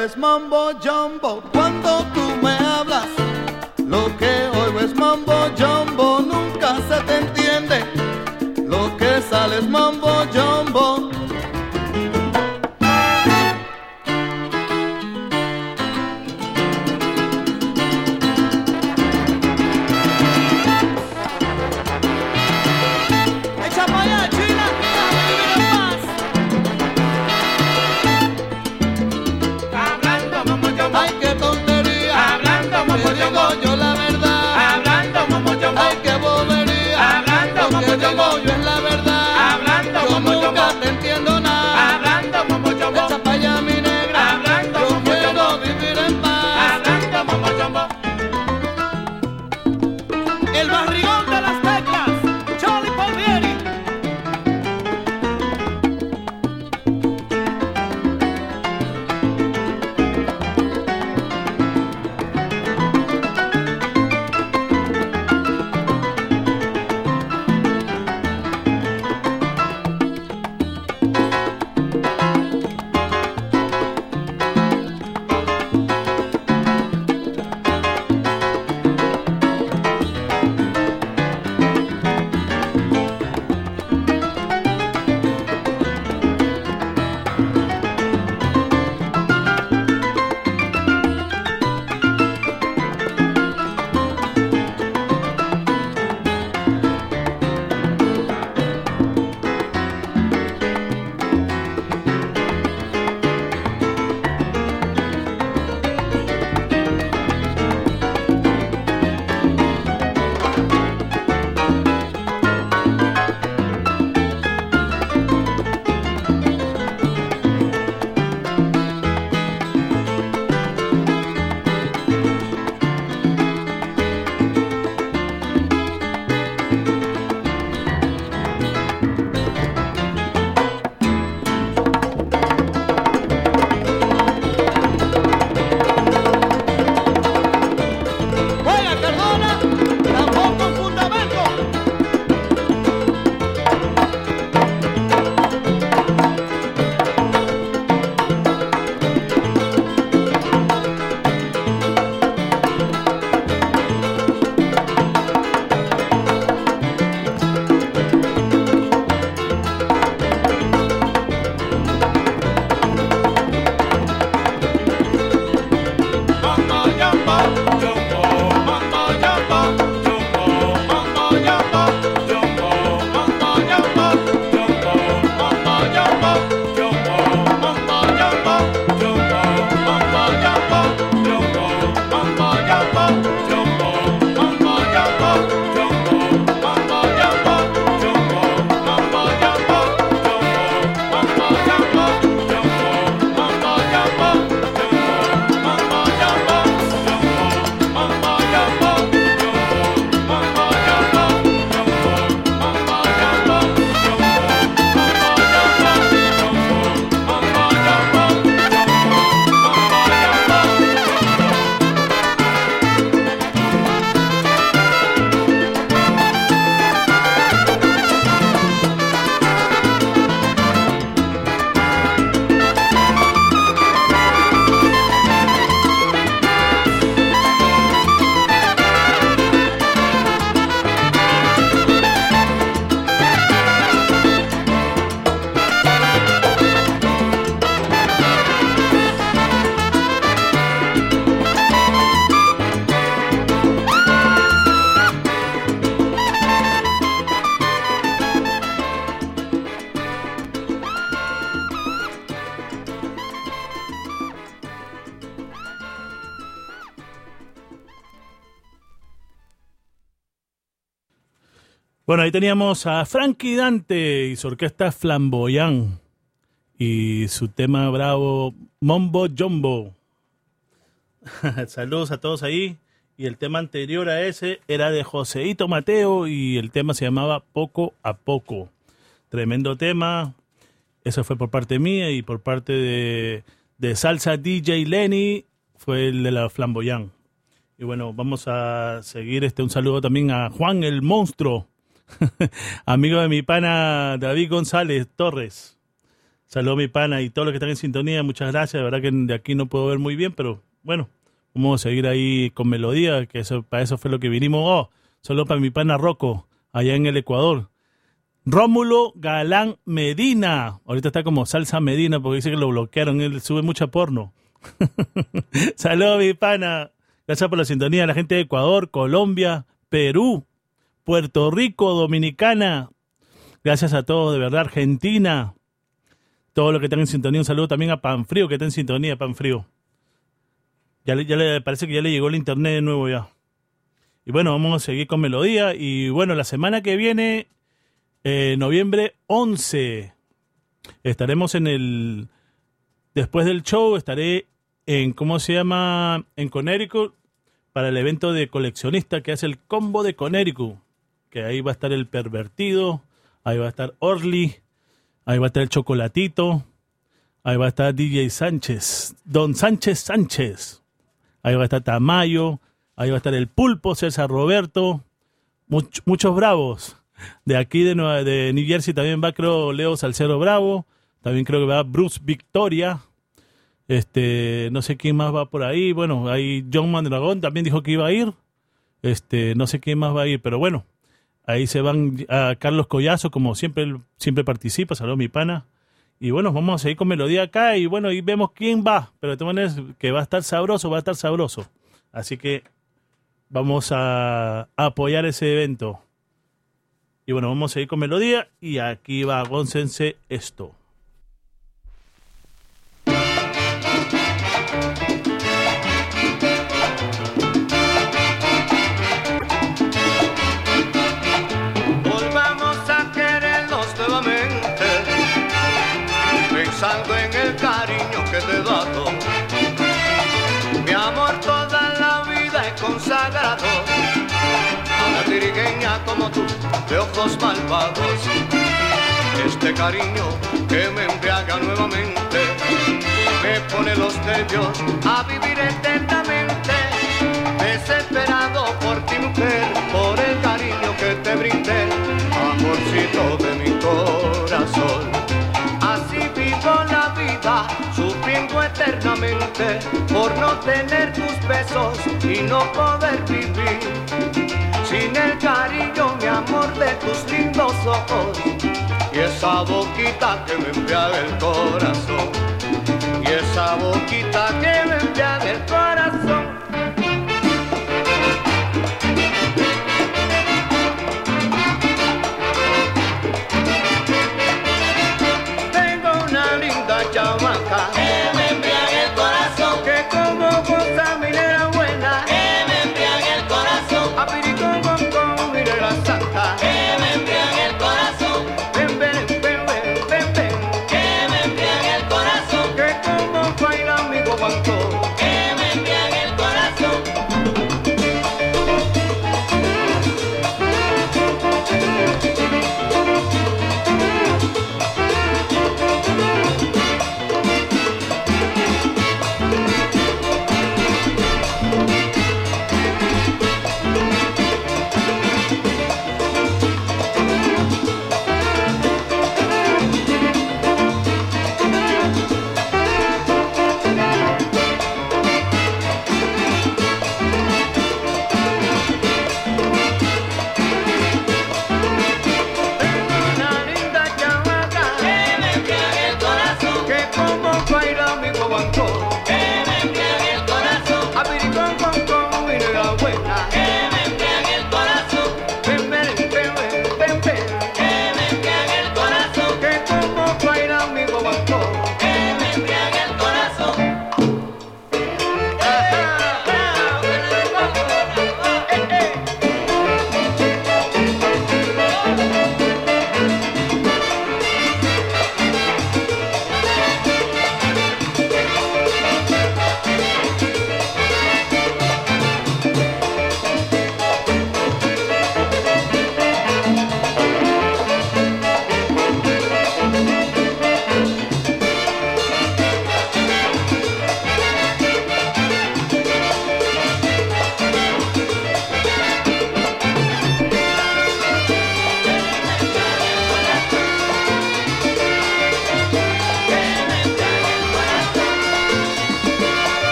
es mambo jumbo. Cuando tú me hablas, lo que oigo es mambo jumbo. Bueno, ahí teníamos a Frankie Dante y su orquesta Flamboyant y su tema bravo Mombo Jumbo. Saludos a todos ahí. Y el tema anterior a ese era de Joseito Mateo y el tema se llamaba Poco a Poco. Tremendo tema. Eso fue por parte mía y por parte de, Salsa DJ Lenny fue el de la Flamboyant. Y bueno, vamos a seguir este un saludo también a Juan el Monstruo, amigo de mi pana David González Torres. Saludos mi pana y todos los que están en sintonía, muchas gracias. De verdad que de aquí no puedo ver muy bien, pero bueno, vamos a seguir ahí con melodía, que eso, para eso fue lo que vinimos. Oh, solo para mi pana Rocco, allá en el Ecuador. Rómulo Galán Medina. Ahorita está como salsa Medina porque dice que lo bloquearon. Él sube mucha porno. Saludos, mi pana. Gracias por la sintonía. La gente de Ecuador, Colombia, Perú, Puerto Rico, Dominicana. Gracias a todos, de verdad. Argentina. Todo lo que están en sintonía. Un saludo también a Panfrío, que está en sintonía, Panfrío. Ya le, ya le parece que ya le llegó el internet de nuevo ya. Y bueno, vamos a seguir con melodía. Y bueno, la semana que viene, eh, noviembre 11, estaremos en el. Después del show, estaré en, ¿cómo se llama? En Connecticut para el evento de coleccionista que hace el combo de Connecticut. Que ahí va a estar el pervertido, ahí va a estar Orly, ahí va a estar el chocolatito, ahí va a estar DJ Sánchez, Don Sánchez Sánchez, ahí va a estar Tamayo, ahí va a estar el pulpo, César Roberto, much- muchos bravos. De aquí de, Nueva- de New Jersey también va, creo, Leo Salcero Bravo, también creo que va Bruce Victoria, este, no sé quién más va por ahí. Bueno, ahí John Mandragón también dijo que iba a ir. Este, no sé quién más va a ir, pero bueno, ahí se van a Carlos Collazo, como siempre, siempre participa. Saludos, mi pana. Y bueno, vamos a seguir con melodía acá y bueno, y vemos quién va. Pero de todas maneras, que va a estar sabroso, va a estar sabroso. Así que vamos a, a apoyar ese evento. Y bueno, vamos a seguir con melodía y aquí va, góncense esto. De ojos malvados. Este cariño que me embriaga nuevamente, me pone los nervios a vivir eternamente. Desesperado por ti mujer, por el cariño que te brindé, amorcito de mi corazón. Así vivo la vida, sufriendo eternamente, por no tener tus besos y no poder vivir. Sin el cariño, mi amor, de tus lindos ojos, y esa boquita que me embriaga el corazón, y esa boquita que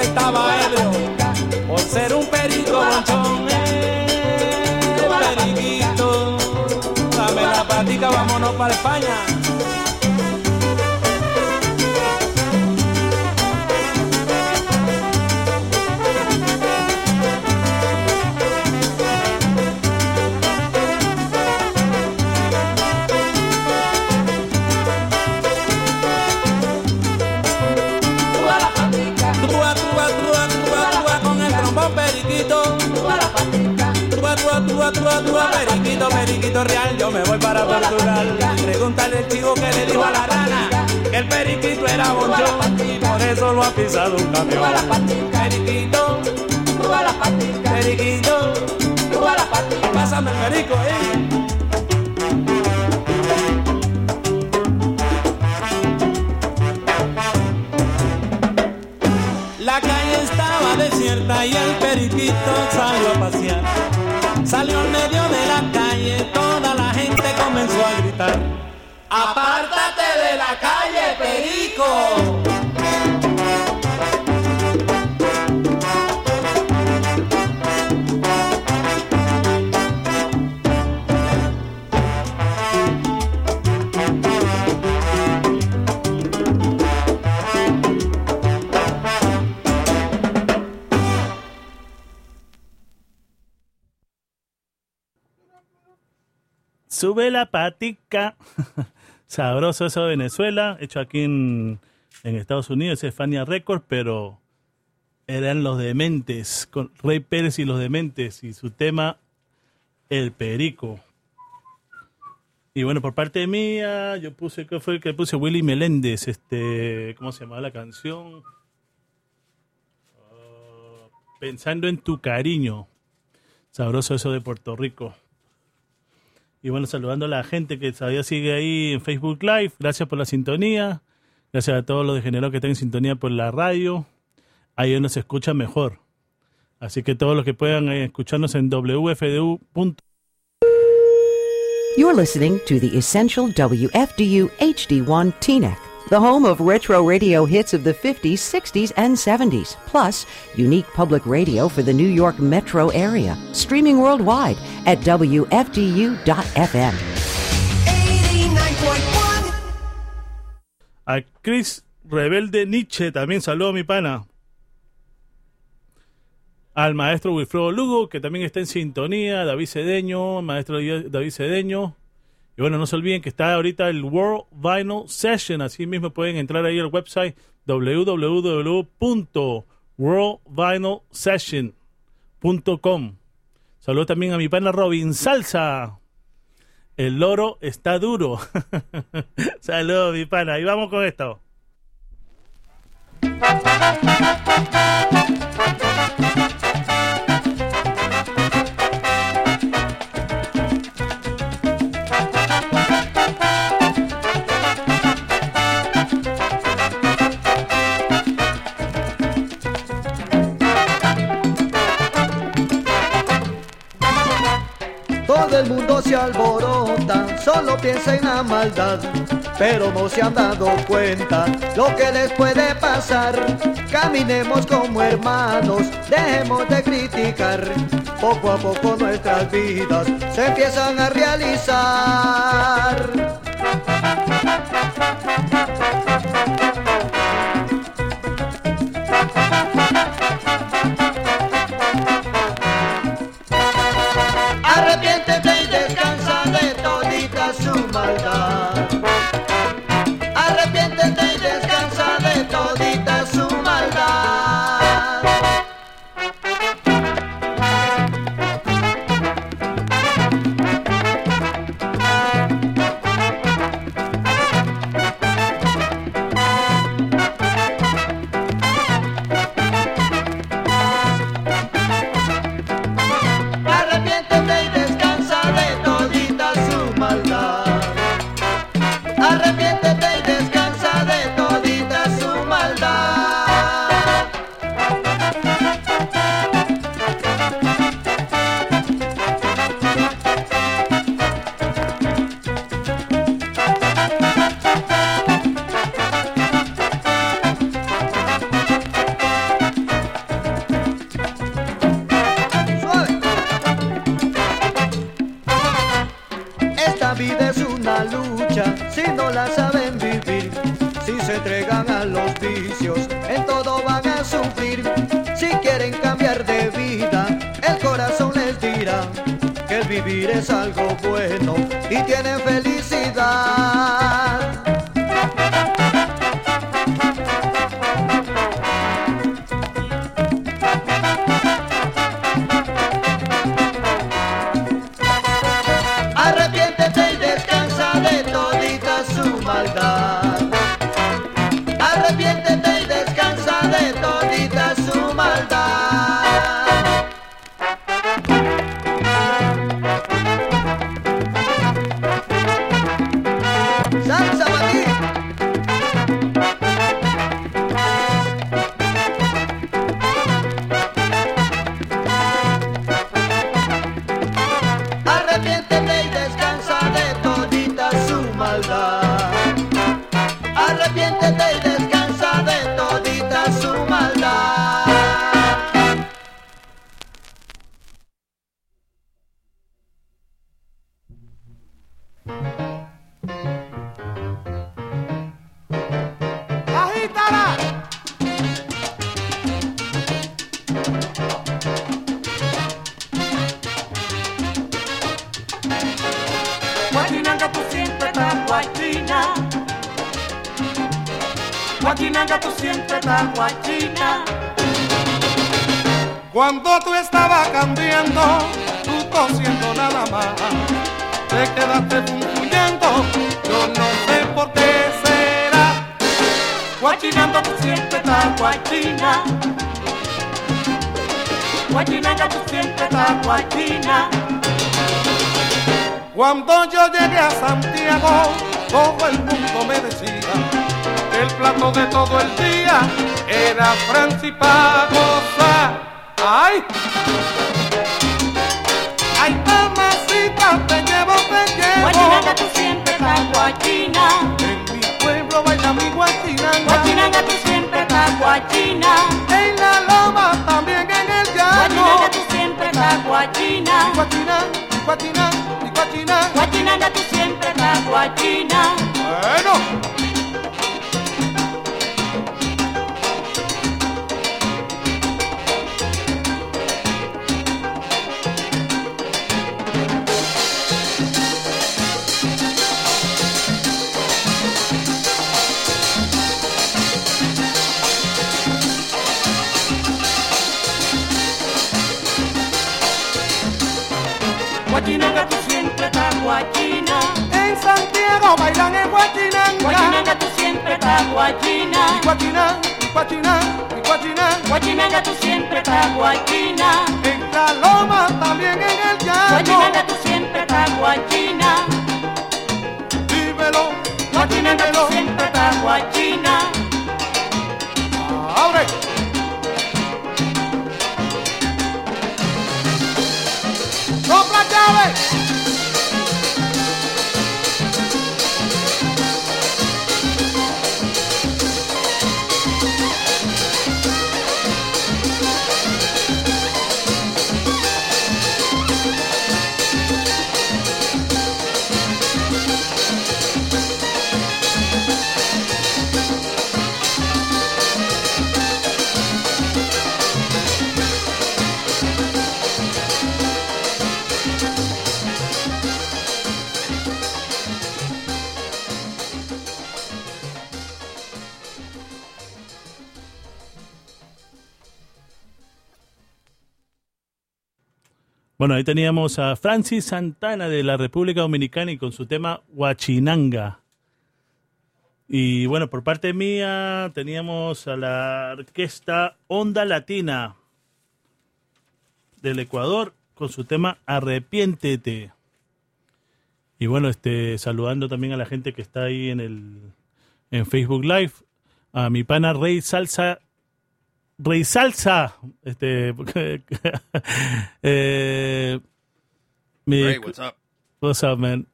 Estaba ebrio por ser un perico bonchón. eh. Periquito, dame la patica, vámonos para España. Yo me voy para Portugal. Pregúntale el chivo que le dijo a la rana que el periquito era bonchón y por eso lo ha pisado un camión. Periquito, periquito, pásame el perico, eh. La calle estaba desierta y el periquito salió a pasear. Salió Apártate de la calle, Perico. Sube la patica. Sabroso eso de Venezuela, hecho aquí en, Estados Unidos, es Fania Records, pero eran los dementes, con Rey Pérez y los dementes, y su tema El Perico. Y bueno, por parte mía, yo puse, ¿qué fue el que puse? Willy Meléndez, este, ¿cómo se llamaba la canción? Ah, Pensando en tu cariño. Sabroso eso de Puerto Rico. Y bueno, saludando a la gente que todavía sigue ahí en Facebook Live. Gracias por la sintonía. Gracias a todos los degenerados que están en sintonía por la radio. Ahí nos escucha mejor. Así que todos los que puedan eh, escucharnos en wfdu. You're listening to the Essential WFDU HD1 TNEC, the home of retro radio hits of the 50s, 60s, and 70s, plus unique public radio for the New York metro area. Streaming worldwide at WFDU.FM. 89.1 A Chris Rebelde Nietzsche también saludo a mi pana. Al maestro Wilfredo Lugo, que también está en sintonía, David Cedeño, maestro David Cedeño. Y bueno, no se olviden que está ahorita el World Vinyl Session, así mismo pueden entrar ahí al website www.worldvinylsession.com. Saludos también a mi pana Robin Salsa. El loro está duro. Saludos, mi pana. Y vamos con esto. el mundo se alborota, solo piensa en la maldad, pero no se han dado cuenta lo que les puede pasar. Caminemos como hermanos, dejemos de criticar, poco a poco nuestras vidas se empiezan a realizar. Bueno, ahí teníamos a Francis Santana de la República Dominicana y con su tema Huachinanga. Y bueno, por parte mía teníamos a la orquesta Onda Latina del Ecuador con su tema Arrepiéntete. Y bueno, este saludando también a la gente que está ahí en el en Facebook Live, a mi pana Rey Salsa Rey Salsa, este eh, mi- Ray, what's up? What's up, man?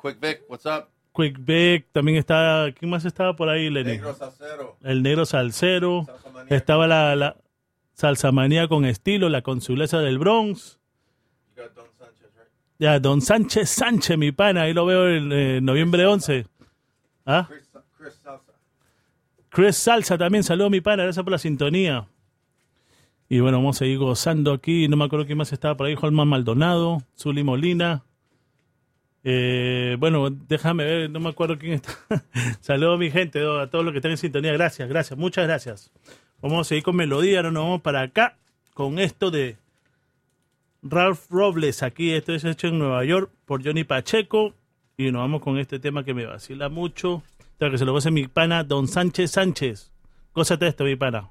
Quick Vic, what's up? Quick Vic, también está, ¿quién más estaba por ahí, Lenny? Negro Salsero. El negro salsero. Estaba la, la salsa manía con estilo, la consulesa del Bronx. Ya, Don Sánchez Sánchez, mi pana, ahí lo veo en eh, noviembre 11. ¿Ah? Chris, Chris Salsa. Chris Salsa también, saludo mi pana, gracias por la sintonía. Y bueno, vamos a seguir gozando aquí. No me acuerdo quién más estaba por ahí, Holman Maldonado, Zuli Molina. Eh, bueno, déjame ver, no me acuerdo quién está. Saludos mi gente, a todos los que están en sintonía. Gracias, gracias, muchas gracias. Vamos a seguir con melodía, ahora nos vamos para acá con esto de Ralph Robles. Aquí esto es hecho en Nueva York por Johnny Pacheco. Y nos vamos con este tema que me vacila mucho. Claro que se lo goce mi pana Don Sánchez Sánchez. Gózate esto, mi pana.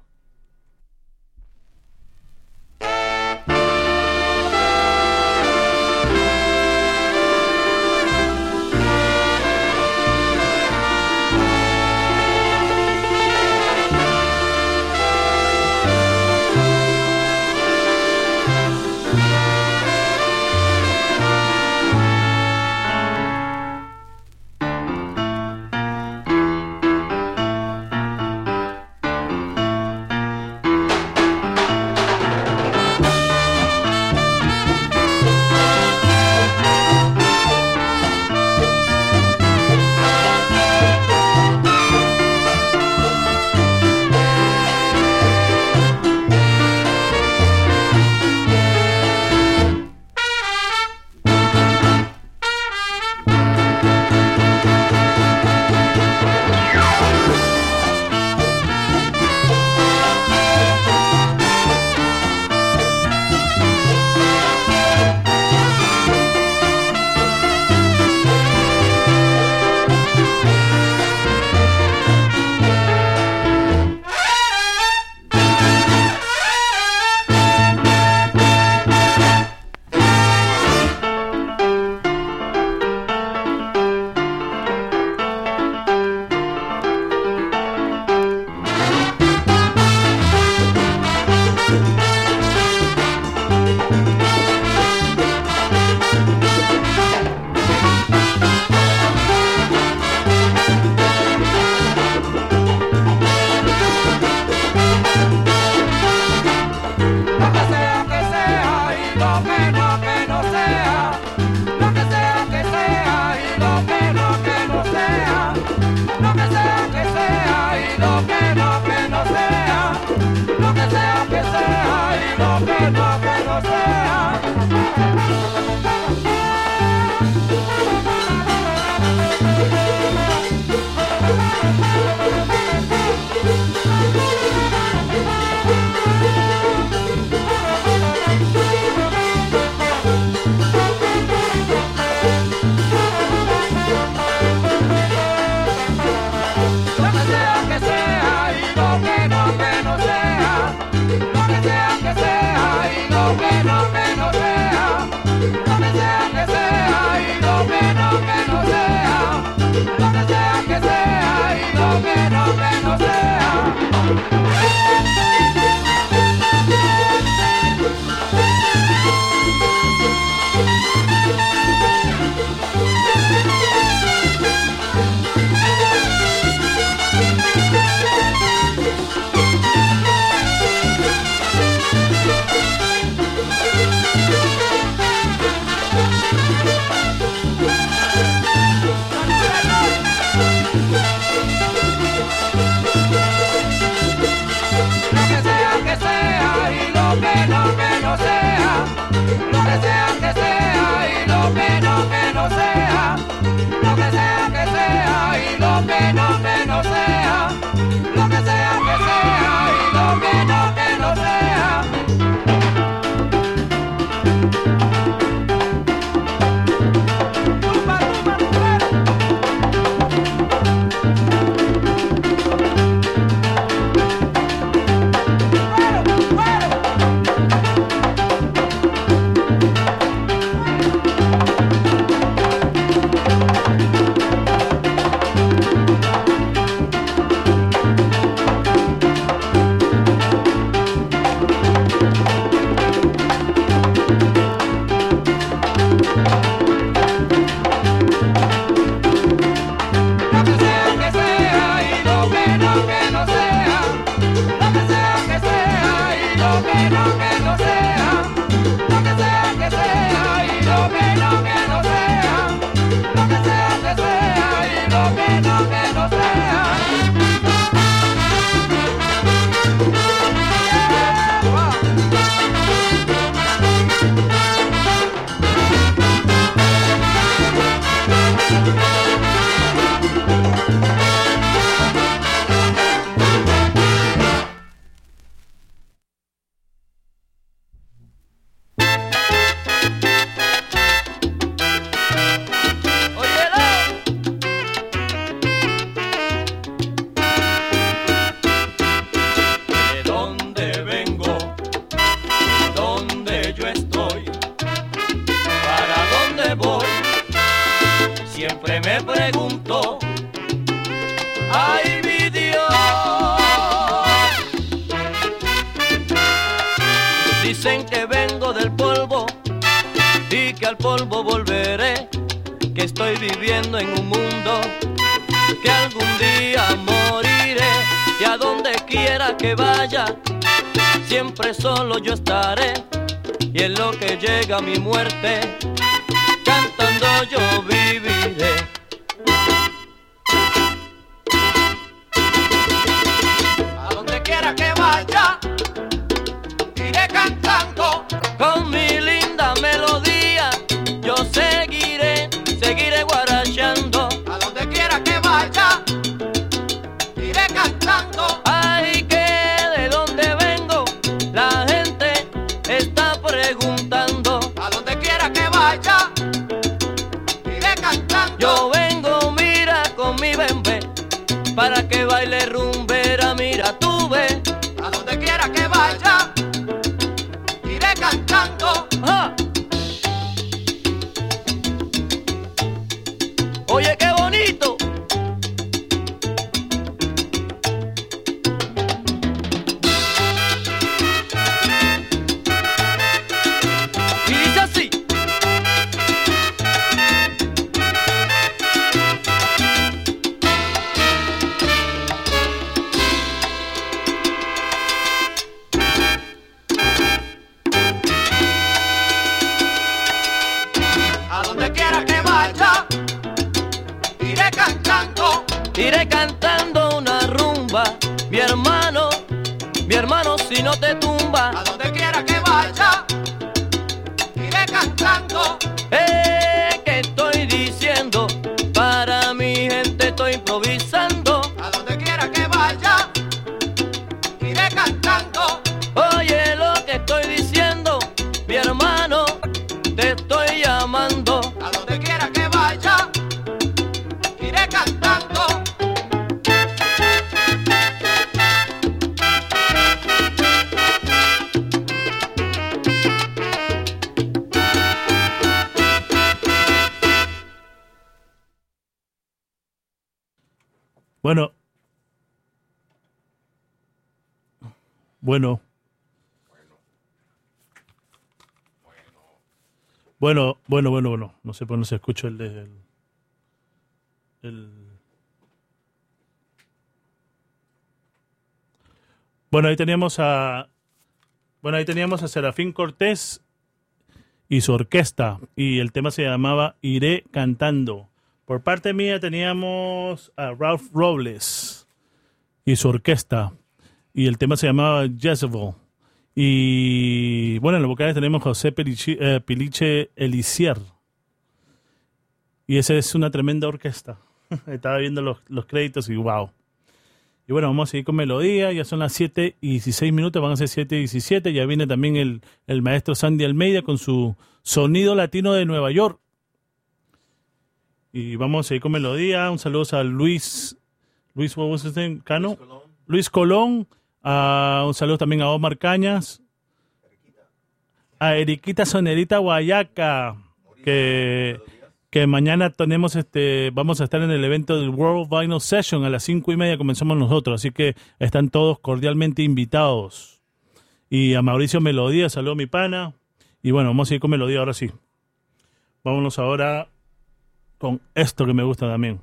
Bueno. Bueno. Bueno, bueno, bueno, bueno. No sé por no se escucha el, el, el- Bueno, ahí teníamos a. Bueno, ahí teníamos a Serafín Cortés y su orquesta. Y el tema se llamaba Iré cantando. Por parte mía teníamos a Ralph Robles y su orquesta. Y el tema se llamaba Jezebel. Y bueno, en los vocales tenemos José Pelici- eh, Piliche Elisier. Y esa es una tremenda orquesta. Estaba viendo los, los créditos y wow. Y bueno, vamos a seguir con melodía. Ya son las 7 y 16 minutos, van a ser 7 y 17. Ya viene también el, el maestro Sandy Almeida con su sonido latino de Nueva York. Y vamos a seguir con melodía. Un saludo a Luis. Luis, what was his name? Cano. Luis Colón. Ah, un saludo también a Omar Cañas. A Eriquita Sonerita Guayaca. Que, que mañana tenemos este, vamos a estar en el evento del World Vinyl Session. A las cinco y media comenzamos nosotros. Así que están todos cordialmente invitados. Y a Mauricio Melodía, saludo mi pana. Y bueno, vamos a seguir con melodía ahora sí. Vámonos ahora con esto que me gusta también.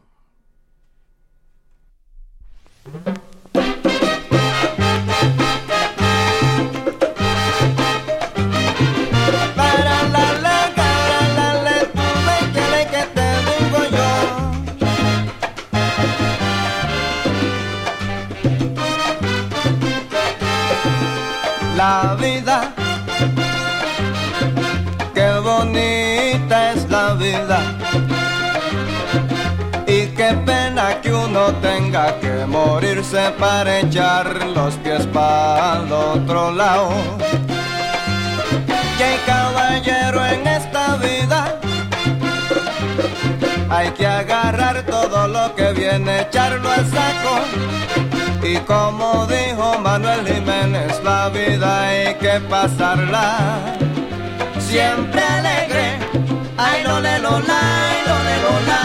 tenga que morirse para echar los pies para el otro lado. Y hay caballero en esta vida, hay que agarrar todo lo que viene, echarlo al saco. Y como dijo Manuel Jiménez, la vida hay que pasarla siempre alegre. Ay, lo le, lo, la.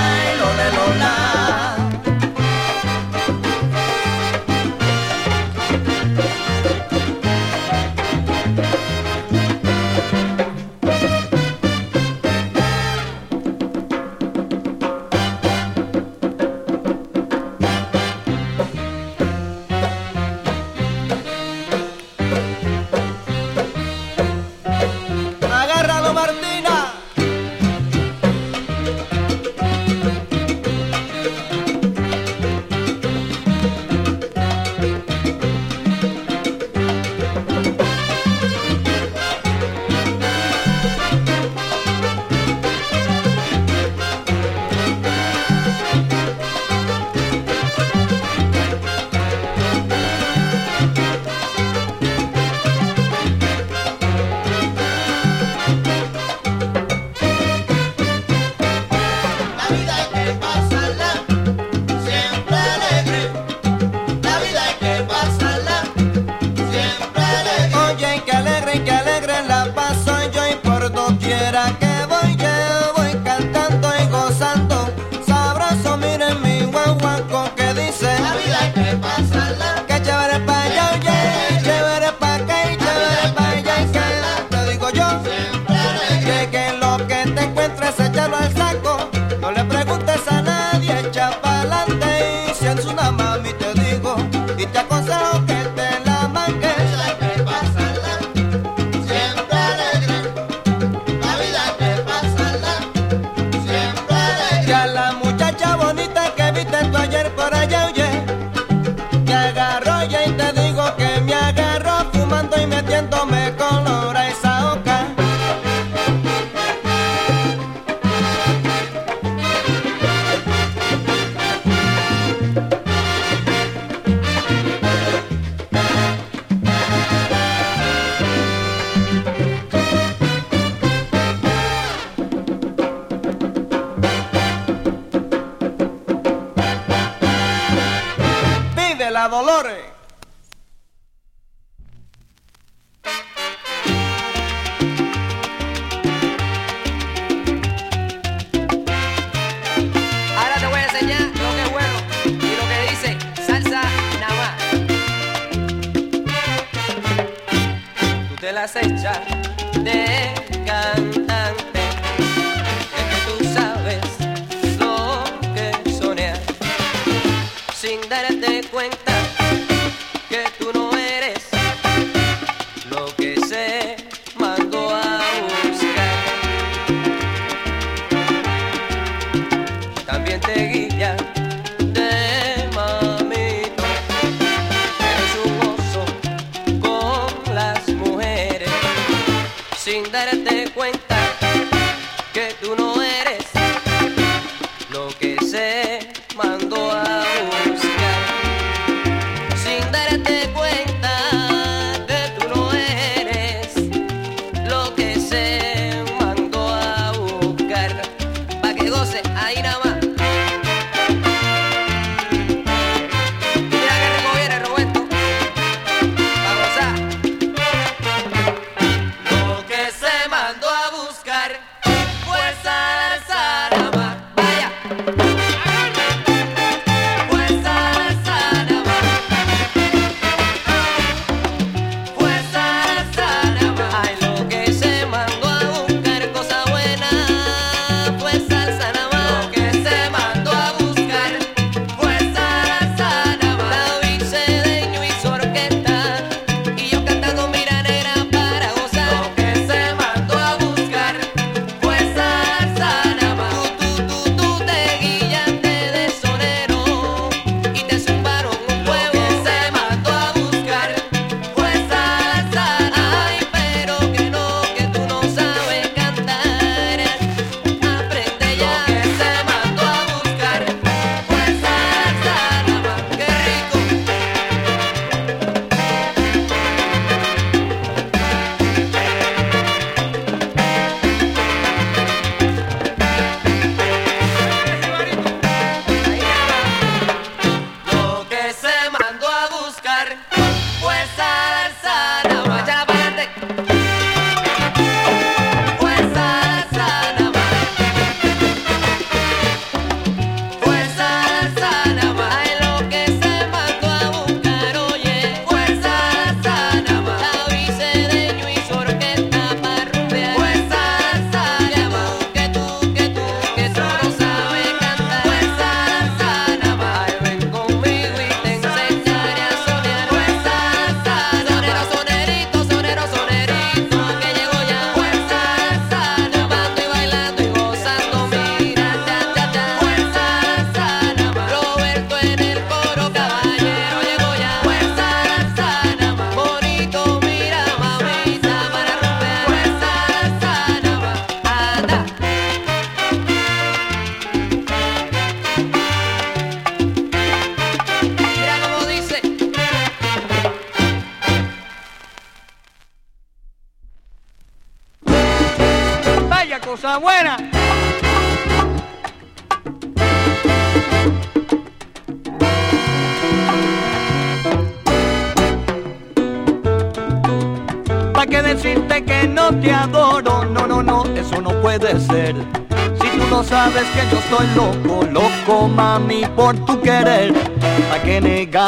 Dolores.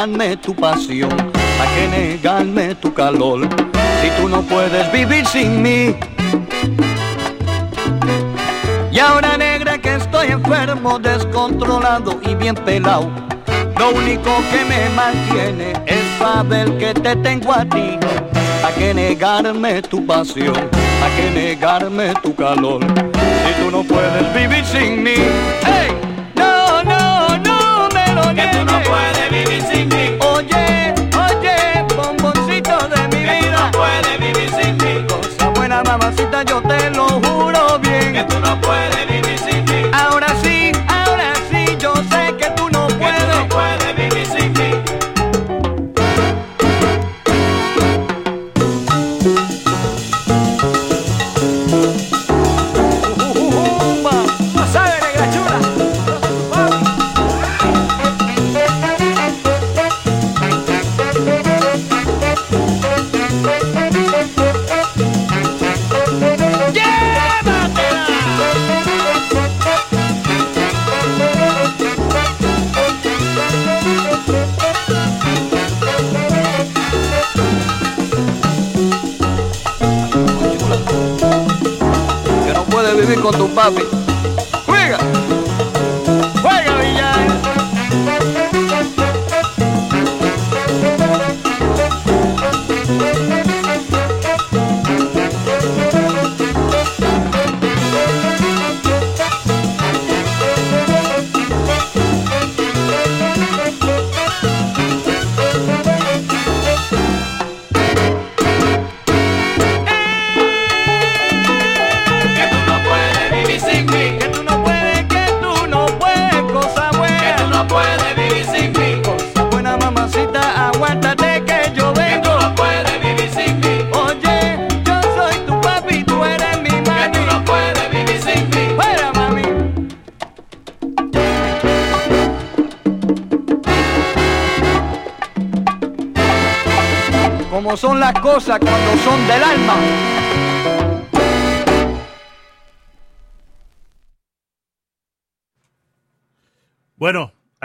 Negarme tu pasión? ¿Pa' qué negarme tu calor? Si tú no puedes vivir sin mí. Y ahora negra que estoy enfermo, descontrolado y bien pelado. Lo único que me mantiene es saber que te tengo a ti. ¿A qué negarme tu pasión? ¿A qué negarme tu calor? Si tú no puedes vivir sin mí. ¡Hey!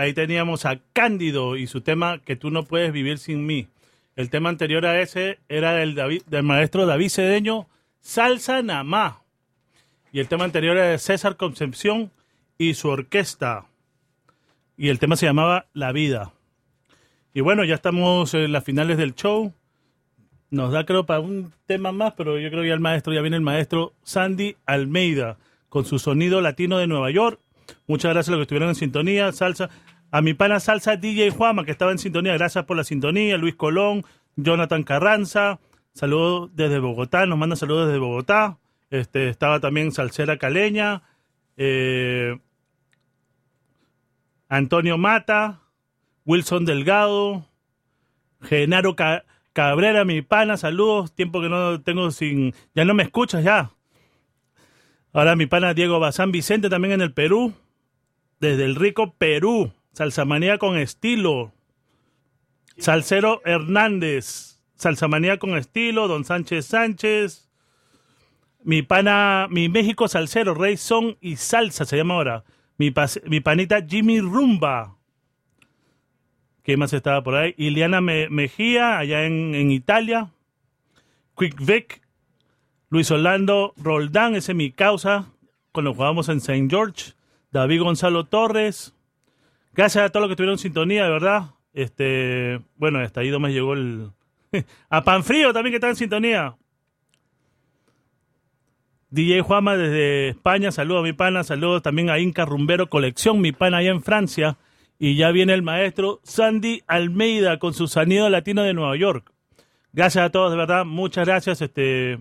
Ahí teníamos a Cándido y su tema Que tú no puedes vivir sin mí. El tema anterior a ese era del, del maestro David Cedeño, Salsa Namá. Y el tema anterior era de César Concepción y su orquesta. Y el tema se llamaba La Vida. Y bueno, ya estamos en las finales del show. Nos da creo para un tema más, pero yo creo que ya el maestro, ya viene el maestro Sandy Almeida con su sonido latino de Nueva York. Muchas gracias a los que estuvieron en sintonía. Salsa. A mi pana Salsa DJ Juama, que estaba en sintonía. Gracias por la sintonía. Luis Colón, Jonathan Carranza. Saludos desde Bogotá. Nos manda saludos desde Bogotá. Este, estaba también Salsera Caleña. eh, Antonio Mata. Wilson Delgado. Genaro Ca- Cabrera, mi pana, saludos. Tiempo que no tengo sin. Ya no me escuchas ya. Ahora mi pana Diego Bazán Vicente también en el Perú. Desde el rico Perú. Salsamanía con estilo. Salcero Hernández. Salsamanía con estilo. Don Sánchez Sánchez. Mi pana, mi México Salsero, Rey Son y Salsa se llama ahora. Mi, panita Jimmy Rumba. ¿Qué más estaba por ahí? Iliana Me- Mejía, allá en, en Italia. Quick Vic. Luis Orlando Roldán, ese es mi causa. Cuando jugamos en St. George. David Gonzalo Torres. Gracias a todos los que estuvieron en sintonía, de verdad. Este, bueno, hasta ahí me llegó el. a Panfrío también que está en sintonía. DJ Juama desde España, saludos a mi pana, saludos también a Inca Rumbero Colección, mi pana allá en Francia. Y ya viene el maestro Sandy Almeida con su sonido latino de Nueva York. Gracias a todos, de verdad, muchas gracias. Este,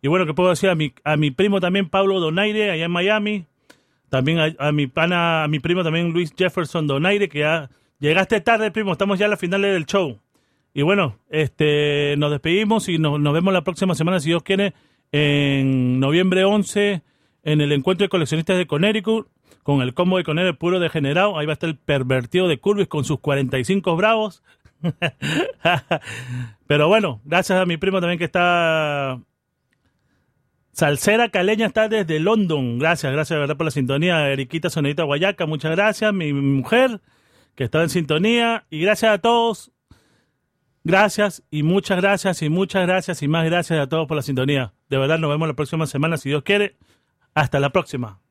y bueno, que puedo decir a mi, a mi primo también, Pablo Donaire, allá en Miami. También a, mi pana, a mi primo también, Luis Jefferson Donaire, que ya llegaste tarde, primo, estamos ya a la final del show. Y bueno, este, nos despedimos y nos, nos vemos la próxima semana, si Dios quiere, en noviembre 11, en el encuentro de coleccionistas de Connecticut con el combo de el puro degenerado. Ahí va a estar el pervertido de Curvis con sus 45 bravos. Pero bueno, gracias a mi primo también que está. Salsera Caleña está desde London. Gracias, gracias de verdad por la sintonía. Eriquita Sonedita Guayaca, muchas gracias. Mi, mi mujer que está en sintonía. Y gracias a todos. Gracias y muchas gracias y muchas gracias y más gracias a todos por la sintonía. De verdad, nos vemos la próxima semana si Dios quiere. Hasta la próxima.